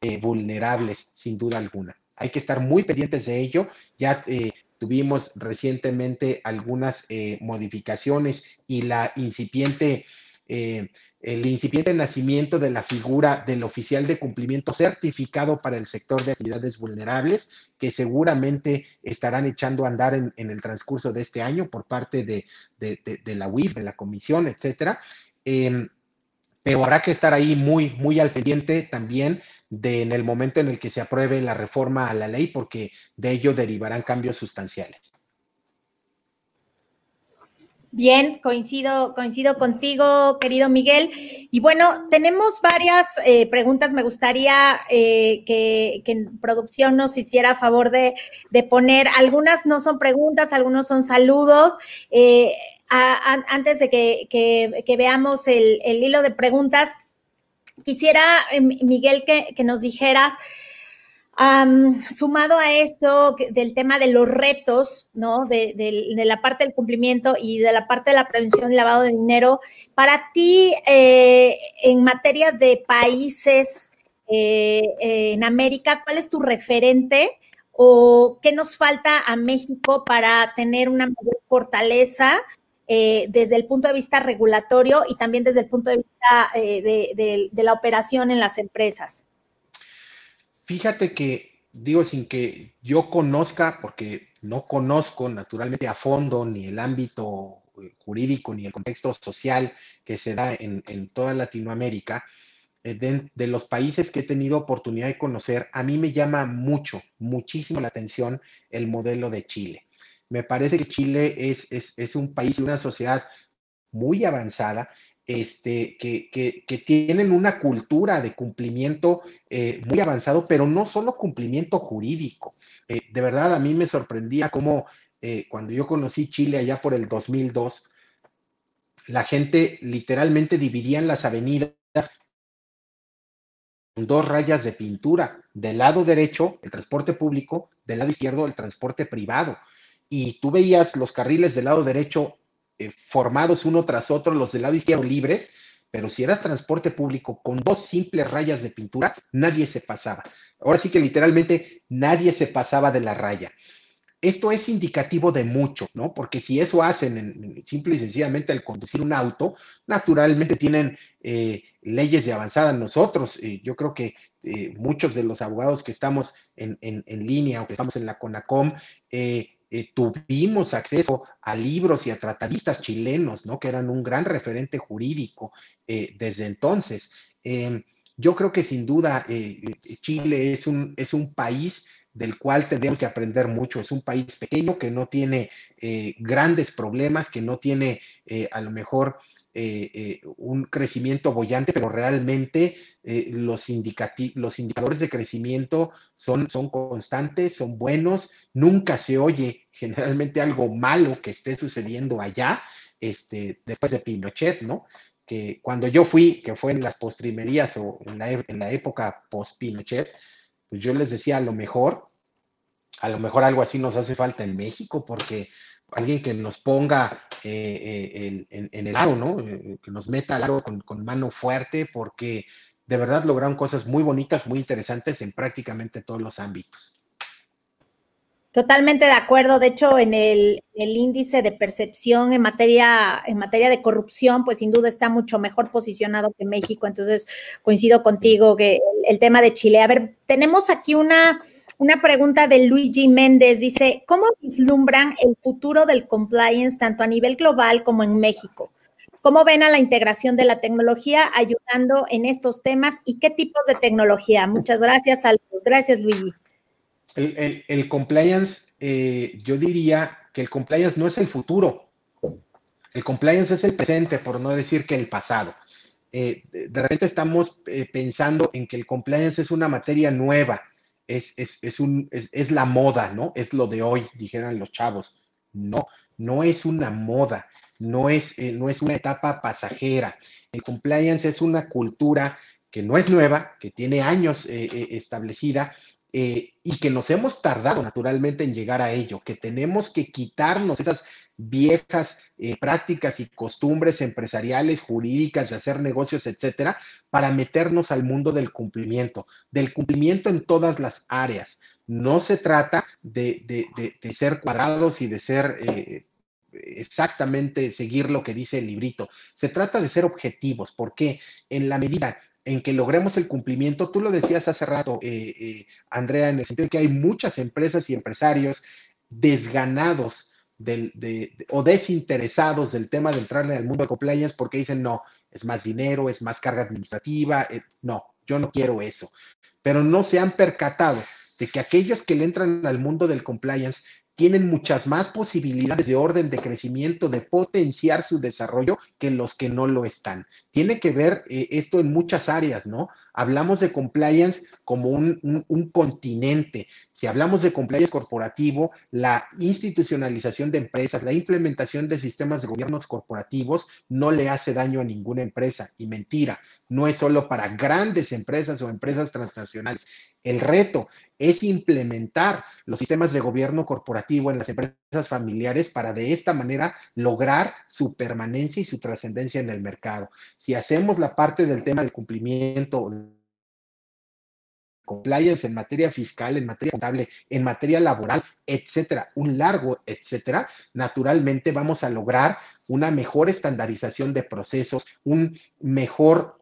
Speaker 2: eh, vulnerables, sin duda alguna. Hay que estar muy pendientes de ello. Ya eh, tuvimos recientemente algunas eh, modificaciones y la incipiente, el incipiente nacimiento de la figura del oficial de cumplimiento certificado para el sector de actividades vulnerables, que seguramente estarán echando a andar en, el transcurso de este año por parte de, de la UIF, de la comisión, etcétera. Em, pero habrá que estar ahí muy, muy al pendiente también de en el momento en el que se apruebe la reforma a la ley, porque de ello derivarán cambios sustanciales.
Speaker 1: Bien, coincido, coincido contigo, querido Miguel. Y bueno, tenemos varias eh, preguntas. Me gustaría eh, que, en producción nos hiciera favor de, poner. Algunas no son preguntas, algunos son saludos. Eh, antes de que, veamos el, hilo de preguntas, quisiera, eh, Miguel, que, nos dijeras, sumado a esto del tema de los retos, ¿no? De, la parte del cumplimiento y de la parte de la prevención y lavado de dinero, para ti, eh, en materia de países eh, en América, ¿cuál es tu referente? ¿O qué nos falta a México para tener una mayor fortaleza eh, desde el punto de vista regulatorio y también desde el punto de vista eh, de, la operación en las empresas?
Speaker 2: Fíjate que, digo, sin que yo conozca, porque no conozco naturalmente a fondo ni el ámbito eh, jurídico ni el contexto social que se da en, toda Latinoamérica, de, de, los países que he tenido oportunidad de conocer, a mí me llama mucho, muchísimo la atención el modelo de Chile. Me parece que Chile es, es, un país y una sociedad muy avanzada, este, que, tienen una cultura de cumplimiento eh, muy avanzado, pero no solo cumplimiento jurídico. Eh, de verdad, a mí me sorprendía cómo eh, cuando yo conocí Chile allá por el 2002, la gente literalmente dividía las avenidas con dos rayas de pintura. Del lado derecho, el transporte público, del lado izquierdo, el transporte privado y tú veías los carriles del lado derecho eh, formados uno tras otro, los del lado izquierdo libres, pero si eras transporte público con dos simples rayas de pintura, nadie se pasaba. Ahora sí que literalmente nadie se pasaba de la raya. Esto es indicativo de mucho, ¿no? Porque si eso hacen en, simple y sencillamente al conducir un auto, naturalmente tienen eh, leyes de avanzada nosotros. Eh, yo creo que muchos de los abogados que estamos en, en, línea o que estamos en la CONACOM, eh, tuvimos acceso a libros y a tratadistas chilenos, ¿no? Que eran un gran referente jurídico eh, desde entonces. Em, yo creo que sin duda eh, Chile es un, es un país del cual tendríamos que aprender mucho. Es un país pequeño que no tiene grandes problemas, que no tiene a lo mejor eh, eh, un crecimiento bollante, pero realmente eh, los, los indicadores de crecimiento son, son constantes, son buenos, nunca se oye generalmente algo malo que esté sucediendo allá, este, después de Pinochet, ¿no? Que cuando yo fui, que fue en las postrimerías o en la, en la época post-Pinochet, pues yo les decía, a lo mejor, a lo mejor algo así nos hace falta en México, porque alguien que nos ponga eh, eh, en, el aro, ¿no? Eh, que nos meta al aro con, mano fuerte, porque de verdad lograron cosas muy bonitas, muy interesantes en prácticamente todos los ámbitos.
Speaker 1: Totalmente de acuerdo. De hecho, en el, índice de percepción en materia, en materia de corrupción, pues sin duda está mucho mejor posicionado que México. Entonces, coincido contigo que el tema de Chile. A ver, tenemos aquí una, una pregunta de Luigi Méndez dice, ¿cómo vislumbran el futuro del compliance tanto a nivel global como en México? ¿Cómo ven a la integración de la tecnología ayudando en estos temas y qué tipos de tecnología? Muchas gracias, saludos. Gracias, Luigi.
Speaker 2: El, compliance, eh, yo diría que el compliance no es el futuro. El compliance es el presente, por no decir que el pasado. Eh, de repente estamos eh, pensando en que el compliance es una materia nueva es, es, es, un, es, la moda, ¿no? Es lo de hoy, dijeran los chavos. No, no es una moda. no es, eh, no es una etapa pasajera. El compliance es una cultura que no es nueva, que tiene años eh, eh, y que nos hemos tardado naturalmente en llegar a ello, que tenemos que quitarnos esas viejas prácticas y costumbres empresariales, jurídicas, de hacer negocios, etcétera, para meternos al mundo del cumplimiento, del cumplimiento en todas las áreas. No se trata de, ser cuadrados y de ser eh, exactamente seguir lo que dice el librito. Se trata de ser objetivos, porque en la medida en que logremos el cumplimiento, tú lo decías hace rato, eh, eh, Andrea, en el sentido de que hay muchas empresas y empresarios desganados o desinteresados del tema de entrarle al mundo de compliance porque dicen, no, es más dinero, es más carga administrativa, no, yo no quiero eso. Pero no se han percatado de que aquellos que le entran al mundo del compliance tienen muchas más posibilidades de orden de crecimiento, de potenciar su desarrollo que los que no lo están. Tiene que ver eh, esto en muchas áreas, ¿no? Hablamos de compliance como un, continente. Si hablamos de compliance corporativo, la institucionalización de empresas, la implementación de sistemas de gobiernos corporativos no le hace daño a ninguna empresa. Y mentira, no es solo para grandes empresas o empresas transnacionales. El reto es implementar los sistemas de gobierno corporativo en las empresas familiares para de esta manera lograr su permanencia y su trascendencia en el mercado. Si hacemos la parte del tema del cumplimiento, compliance en materia fiscal, en materia contable, en materia laboral, etcétera, un largo etcétera, naturalmente vamos a lograr una mejor estandarización de procesos, un mejor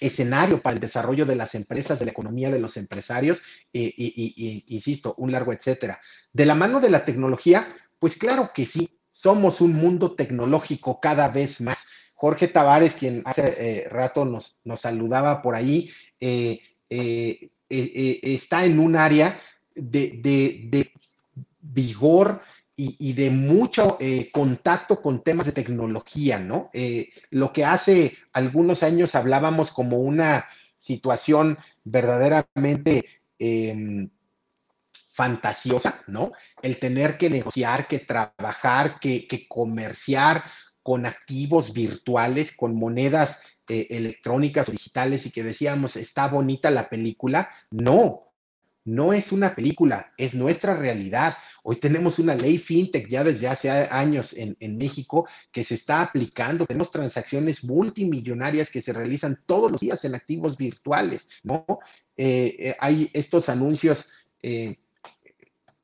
Speaker 2: escenario para el desarrollo de las empresas, de la economía de los empresarios, eh, y, insisto, un largo etcétera. De la mano de la tecnología, pues claro que sí, somos un mundo tecnológico cada vez más. Jorge Tavares, quien hace eh, rato nos, nos, saludaba por ahí, eh, está en un área de, de vigor, y, de mucho eh, contacto con temas de tecnología, ¿no? Eh, lo que hace algunos años hablábamos como una situación verdaderamente em, fantasiosa, ¿no? El tener que negociar, que trabajar, que, que comerciar con activos virtuales, con monedas eh, electrónicas o digitales y que decíamos, está bonita la película. No, no es una película, es nuestra realidad. Hoy tenemos una ley fintech ya desde hace años en, México que se está aplicando. Tenemos transacciones multimillonarias que se realizan todos los días en activos virtuales, ¿no? Eh, eh, hay estos anuncios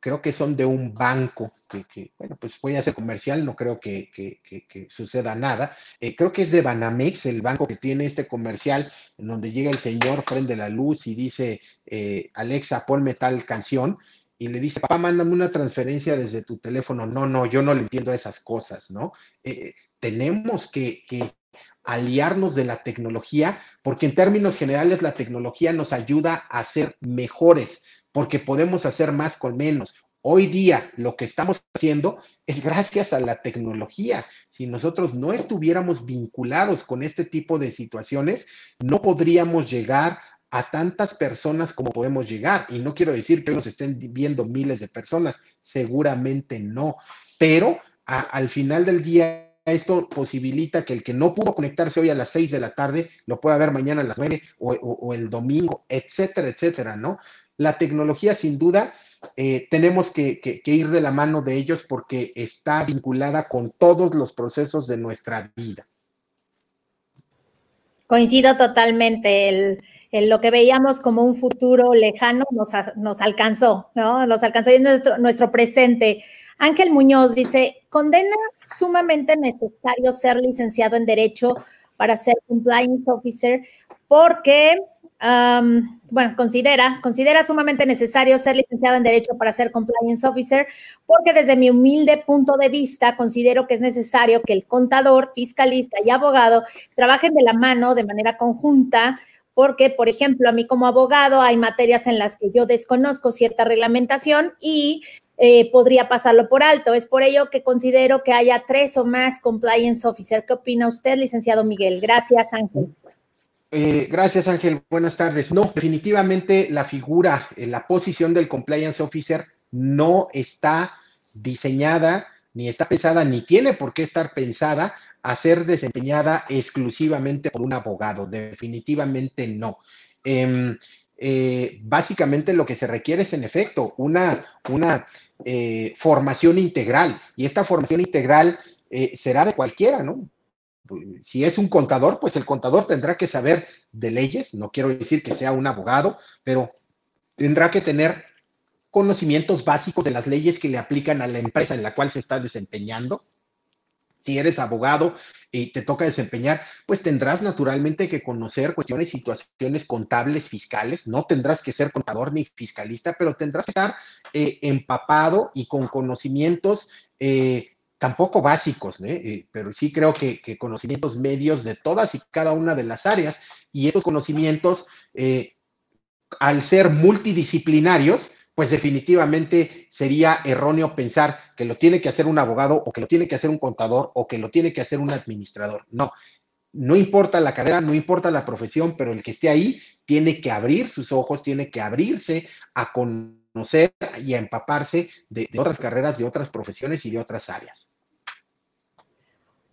Speaker 2: creo que son de un banco, que, bueno, pues voy a hacer comercial, no creo que, suceda nada. Eh, creo que es de Banamex, el banco que tiene este comercial, en donde llega el señor, prende la luz y dice, eh, Alexa, ponme tal canción, y le dice, papá, mándame una transferencia desde tu teléfono. No, no, yo no le entiendo esas cosas, ¿no? Eh, tenemos que, que aliarnos de la tecnología, porque en términos generales la tecnología nos ayuda a ser mejores porque podemos hacer más con menos. Hoy día lo que estamos haciendo es gracias a la tecnología. Si nosotros no estuviéramos vinculados con este tipo de situaciones, no podríamos llegar a tantas personas como podemos llegar. Y no quiero decir que nos estén viendo miles de personas, seguramente no, pero al final del día esto posibilita que el que no pudo conectarse hoy a las seis de la tarde lo pueda ver mañana a las nueve o, o el domingo, etcétera, etcétera, ¿no? la tecnología sin duda eh, tenemos que, ir de la mano de ellos porque está vinculada con todos los procesos de nuestra vida.
Speaker 1: Coincido totalmente. Lo que veíamos como un futuro lejano nos, alcanzó, ¿no? Nos alcanzó y es nuestro, nuestro presente. Ángel Muñoz dice, condena sumamente necesario ser licenciado en Derecho para ser compliance officer porque bueno, considera, considera sumamente necesario ser licenciado en Derecho para ser compliance officer, porque desde mi humilde punto de vista considero que es necesario que el contador, fiscalista y abogado trabajen de la mano de manera conjunta, porque, por ejemplo, a mí como abogado hay materias en las que yo desconozco cierta reglamentación y eh, podría pasarlo por alto. Es por ello que considero que haya tres o más compliance officer. ¿Qué opina usted, licenciado Miguel? Gracias, Ángel.
Speaker 2: Eh, gracias, Ángel. Buenas tardes. No, definitivamente la figura, eh, la posición del compliance officer no está diseñada ni está pensada, ni tiene por qué estar pensada a ser desempeñada exclusivamente por un abogado. Definitivamente no. Em, eh, básicamente lo que se requiere es, en efecto, una, una formación integral. Y esta formación integral será de cualquiera, ¿no? Si es un contador, pues el contador tendrá que saber de leyes, no quiero decir que sea un abogado, pero tendrá que tener conocimientos básicos de las leyes que le aplican a la empresa en la cual se está desempeñando. Si eres abogado y te toca desempeñar, pues tendrás naturalmente que conocer cuestiones, situaciones contables, fiscales. No tendrás que ser contador ni fiscalista, pero tendrás que estar eh, empapado y con conocimientos eh, tampoco básicos, ¿eh? pero sí creo que, conocimientos medios de todas y cada una de las áreas. Y estos conocimientos, al ser multidisciplinarios, pues definitivamente sería erróneo pensar que lo tiene que hacer un abogado o que lo tiene que hacer un contador o que lo tiene que hacer un administrador. No, no importa la carrera, no importa la profesión, pero el que esté ahí tiene que abrir sus ojos, tiene que abrirse a conocer y a empaparse de, otras carreras, de otras profesiones y de otras áreas.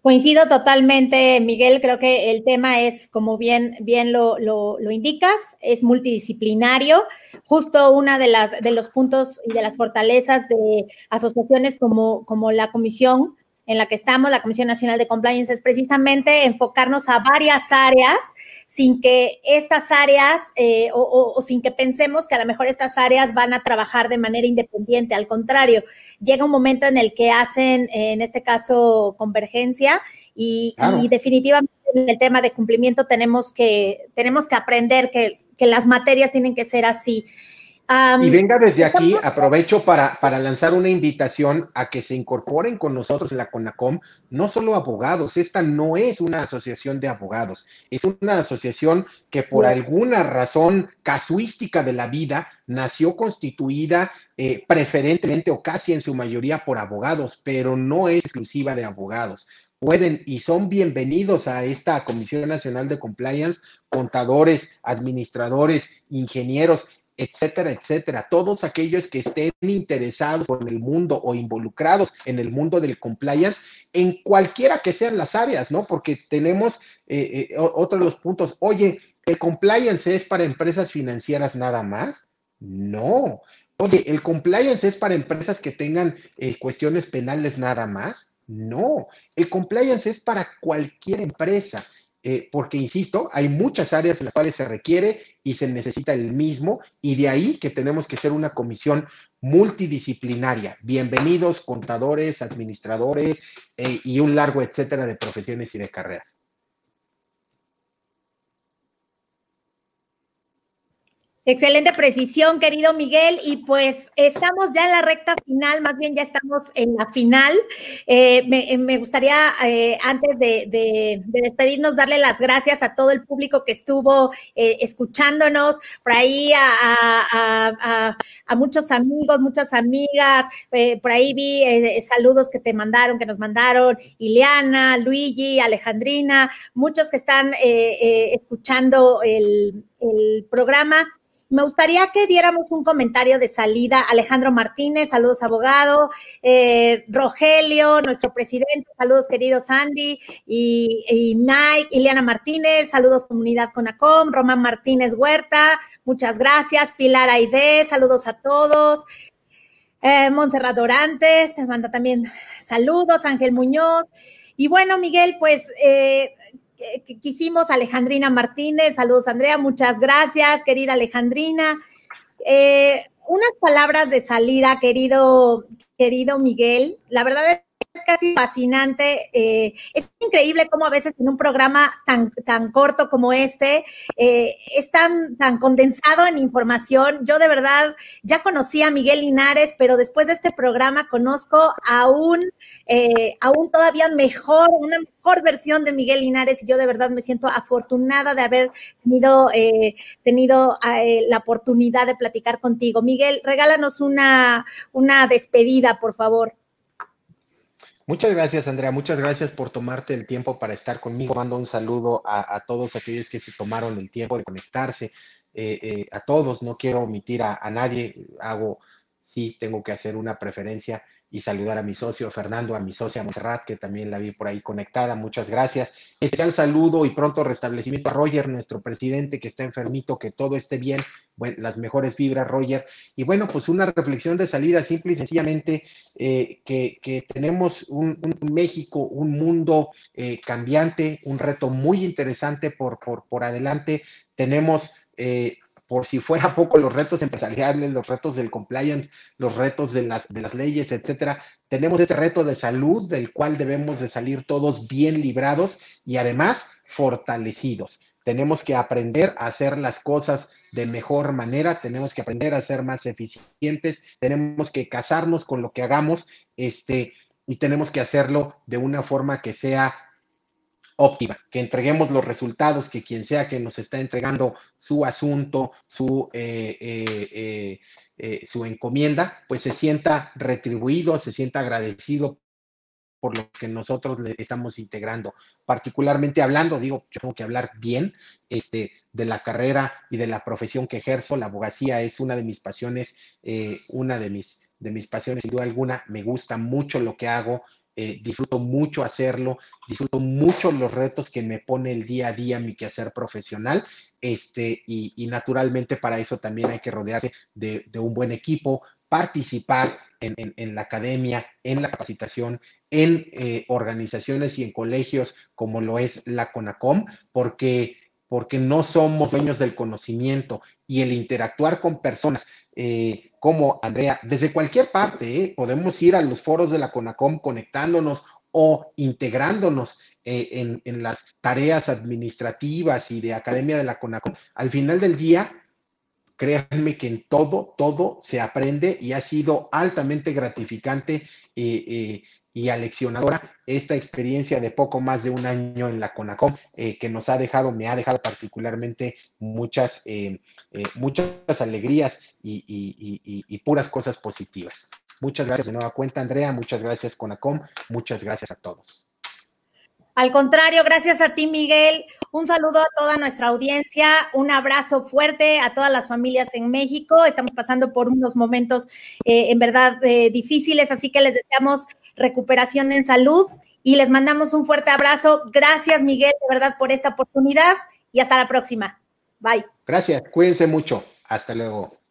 Speaker 1: Coincido totalmente, Miguel. Creo que el tema es, como bien, bien lo, lo, indicas, es multidisciplinario. Justo una de las de los puntos y de las fortalezas de asociaciones como, como la Comisión en la que estamos, la Comisión Nacional de Compliance, es precisamente enfocarnos a varias áreas sin que estas áreas eh, o, sin que pensemos que a lo mejor estas áreas van a trabajar de manera independiente. Al contrario, llega un momento en el que hacen, en este caso, convergencia y, definitivamente en el tema de cumplimiento tenemos que, tenemos que aprender que, que las materias tienen que ser así
Speaker 2: y venga desde aquí, aprovecho para, para, lanzar una invitación a que se incorporen con nosotros en la CONACOM, no solo abogados, esta no es una asociación de abogados, es una asociación que por alguna razón casuística de la vida nació constituida eh, preferentemente o casi en su mayoría por abogados, pero no es exclusiva de abogados. Pueden y son bienvenidos a esta Comisión Nacional de Compliance, contadores, administradores, ingenieros etcétera, etcétera. Todos aquellos que estén interesados en el mundo o involucrados en el mundo del compliance, en cualquiera que sean las áreas, ¿no? Porque tenemos eh, eh, otro de los puntos. Oye, ¿el compliance es para empresas financieras nada más? No. Oye, ¿el compliance es para empresas que tengan eh, cuestiones penales nada más? No. El compliance es para cualquier empresa. Eh, porque, insisto, hay muchas áreas en las cuales se requiere y se necesita el mismo, y de ahí que tenemos que ser una comisión multidisciplinaria. Bienvenidos contadores, administradores eh, y un largo etcétera de profesiones y de carreras.
Speaker 1: Excelente precisión, querido Miguel. Y pues estamos ya en la recta final, más bien ya estamos en la final. Eh, me, me, gustaría, eh, antes de, de, despedirnos, darle las gracias a todo el público que estuvo eh, escuchándonos, por ahí a, muchos amigos, muchas amigas, por ahí vi saludos que te mandaron, que nos mandaron, Ileana, Luigi, Alejandrina, muchos que están escuchando el programa. Me gustaría que diéramos un comentario de salida. Alejandro Martínez, saludos abogado. Eh, Rogelio, nuestro presidente, saludos queridos Andy. Y, Mike, Ileana Martínez, saludos comunidad Conacom. Román Martínez Huerta, muchas gracias. Pilar Aide, saludos a todos. Eh, Dorantes, te manda también saludos. Ángel Muñoz. Y bueno, Miguel, pues eh, que quisimos, Alejandrina Martínez, saludos Andrea, muchas gracias, querida Alejandrina. Eh, unas palabras de salida, querido, querido Miguel. La verdad es casi fascinante. Eh, es increíble cómo a veces en un programa tan, tan corto como este eh, es tan, tan condensado en información. Yo de verdad ya conocí a Miguel Linares, pero después de este programa conozco aún, eh, aún todavía mejor, una mejor versión de Miguel Linares y yo de verdad me siento afortunada de haber tenido, tenido la oportunidad de platicar contigo. Miguel, regálanos una, una despedida, por favor.
Speaker 2: Muchas gracias, Andrea. Muchas gracias por tomarte el tiempo para estar conmigo. Mando un saludo a, todos aquellos que se tomaron el tiempo de conectarse. Eh, eh, a todos, no quiero omitir a, nadie. Hago, sí, tengo que hacer una preferencia y saludar a mi socio Fernando, a mi socia Monserrat, que también la vi por ahí conectada. Muchas gracias. Especial saludo y pronto restablecimiento a Roger, nuestro presidente, que está enfermito, que todo esté bien. Bueno, las mejores vibras, Roger. Y bueno, pues una reflexión de salida, simple y sencillamente, eh, que, tenemos un, México, un mundo eh, cambiante, un reto muy interesante por, por, por adelante. Tenemos eh, por si fuera poco los retos empresariales, los retos del compliance, los retos de las, de las leyes, etcétera. Tenemos este reto de salud del cual debemos de salir todos bien librados y además fortalecidos. Tenemos que aprender a hacer las cosas de mejor manera, tenemos que aprender a ser más eficientes, tenemos que casarnos con lo que hagamos, este, y tenemos que hacerlo de una forma que sea óptima, que entreguemos los resultados, que quien sea que nos está entregando su asunto, su, eh, eh, eh, su encomienda, pues se sienta retribuido, se sienta agradecido por lo que nosotros le estamos integrando. Particularmente hablando, digo, yo tengo que hablar bien este, de la carrera y de la profesión que ejerzo. La abogacía es una de mis pasiones, una de mis, de mis pasiones, sin duda alguna. Me gusta mucho lo que hago, eh, disfruto mucho hacerlo, disfruto mucho los retos que me pone el día a día mi quehacer profesional, este, y, naturalmente para eso también hay que rodearse de, un buen equipo, participar en, la academia, en la capacitación, en eh, organizaciones y en colegios como lo es la CONACOM, porque porque no somos dueños del conocimiento y el interactuar con personas eh, como Andrea, desde cualquier parte, eh, podemos ir a los foros de la CONACOM conectándonos o integrándonos eh, en, las tareas administrativas y de academia de la CONACOM. Al final del día, créanme que en todo, todo se aprende y ha sido altamente gratificante y aleccionadora esta experiencia de poco más de un año en la CONACOM, eh, que nos ha dejado, me ha dejado particularmente muchas, eh, eh, muchas alegrías y, puras cosas positivas. Muchas gracias de nueva cuenta, Andrea. Muchas gracias, CONACOM. Muchas gracias a todos.
Speaker 1: Al contrario, gracias a ti, Miguel. Un saludo a toda nuestra audiencia, un abrazo fuerte a todas las familias en México. Estamos pasando por unos momentos en verdad difíciles, así que les deseamos recuperación en salud y les mandamos un fuerte abrazo. Gracias, Miguel, de verdad, por esta oportunidad y hasta la próxima. Bye.
Speaker 2: Gracias, cuídense mucho. Hasta luego.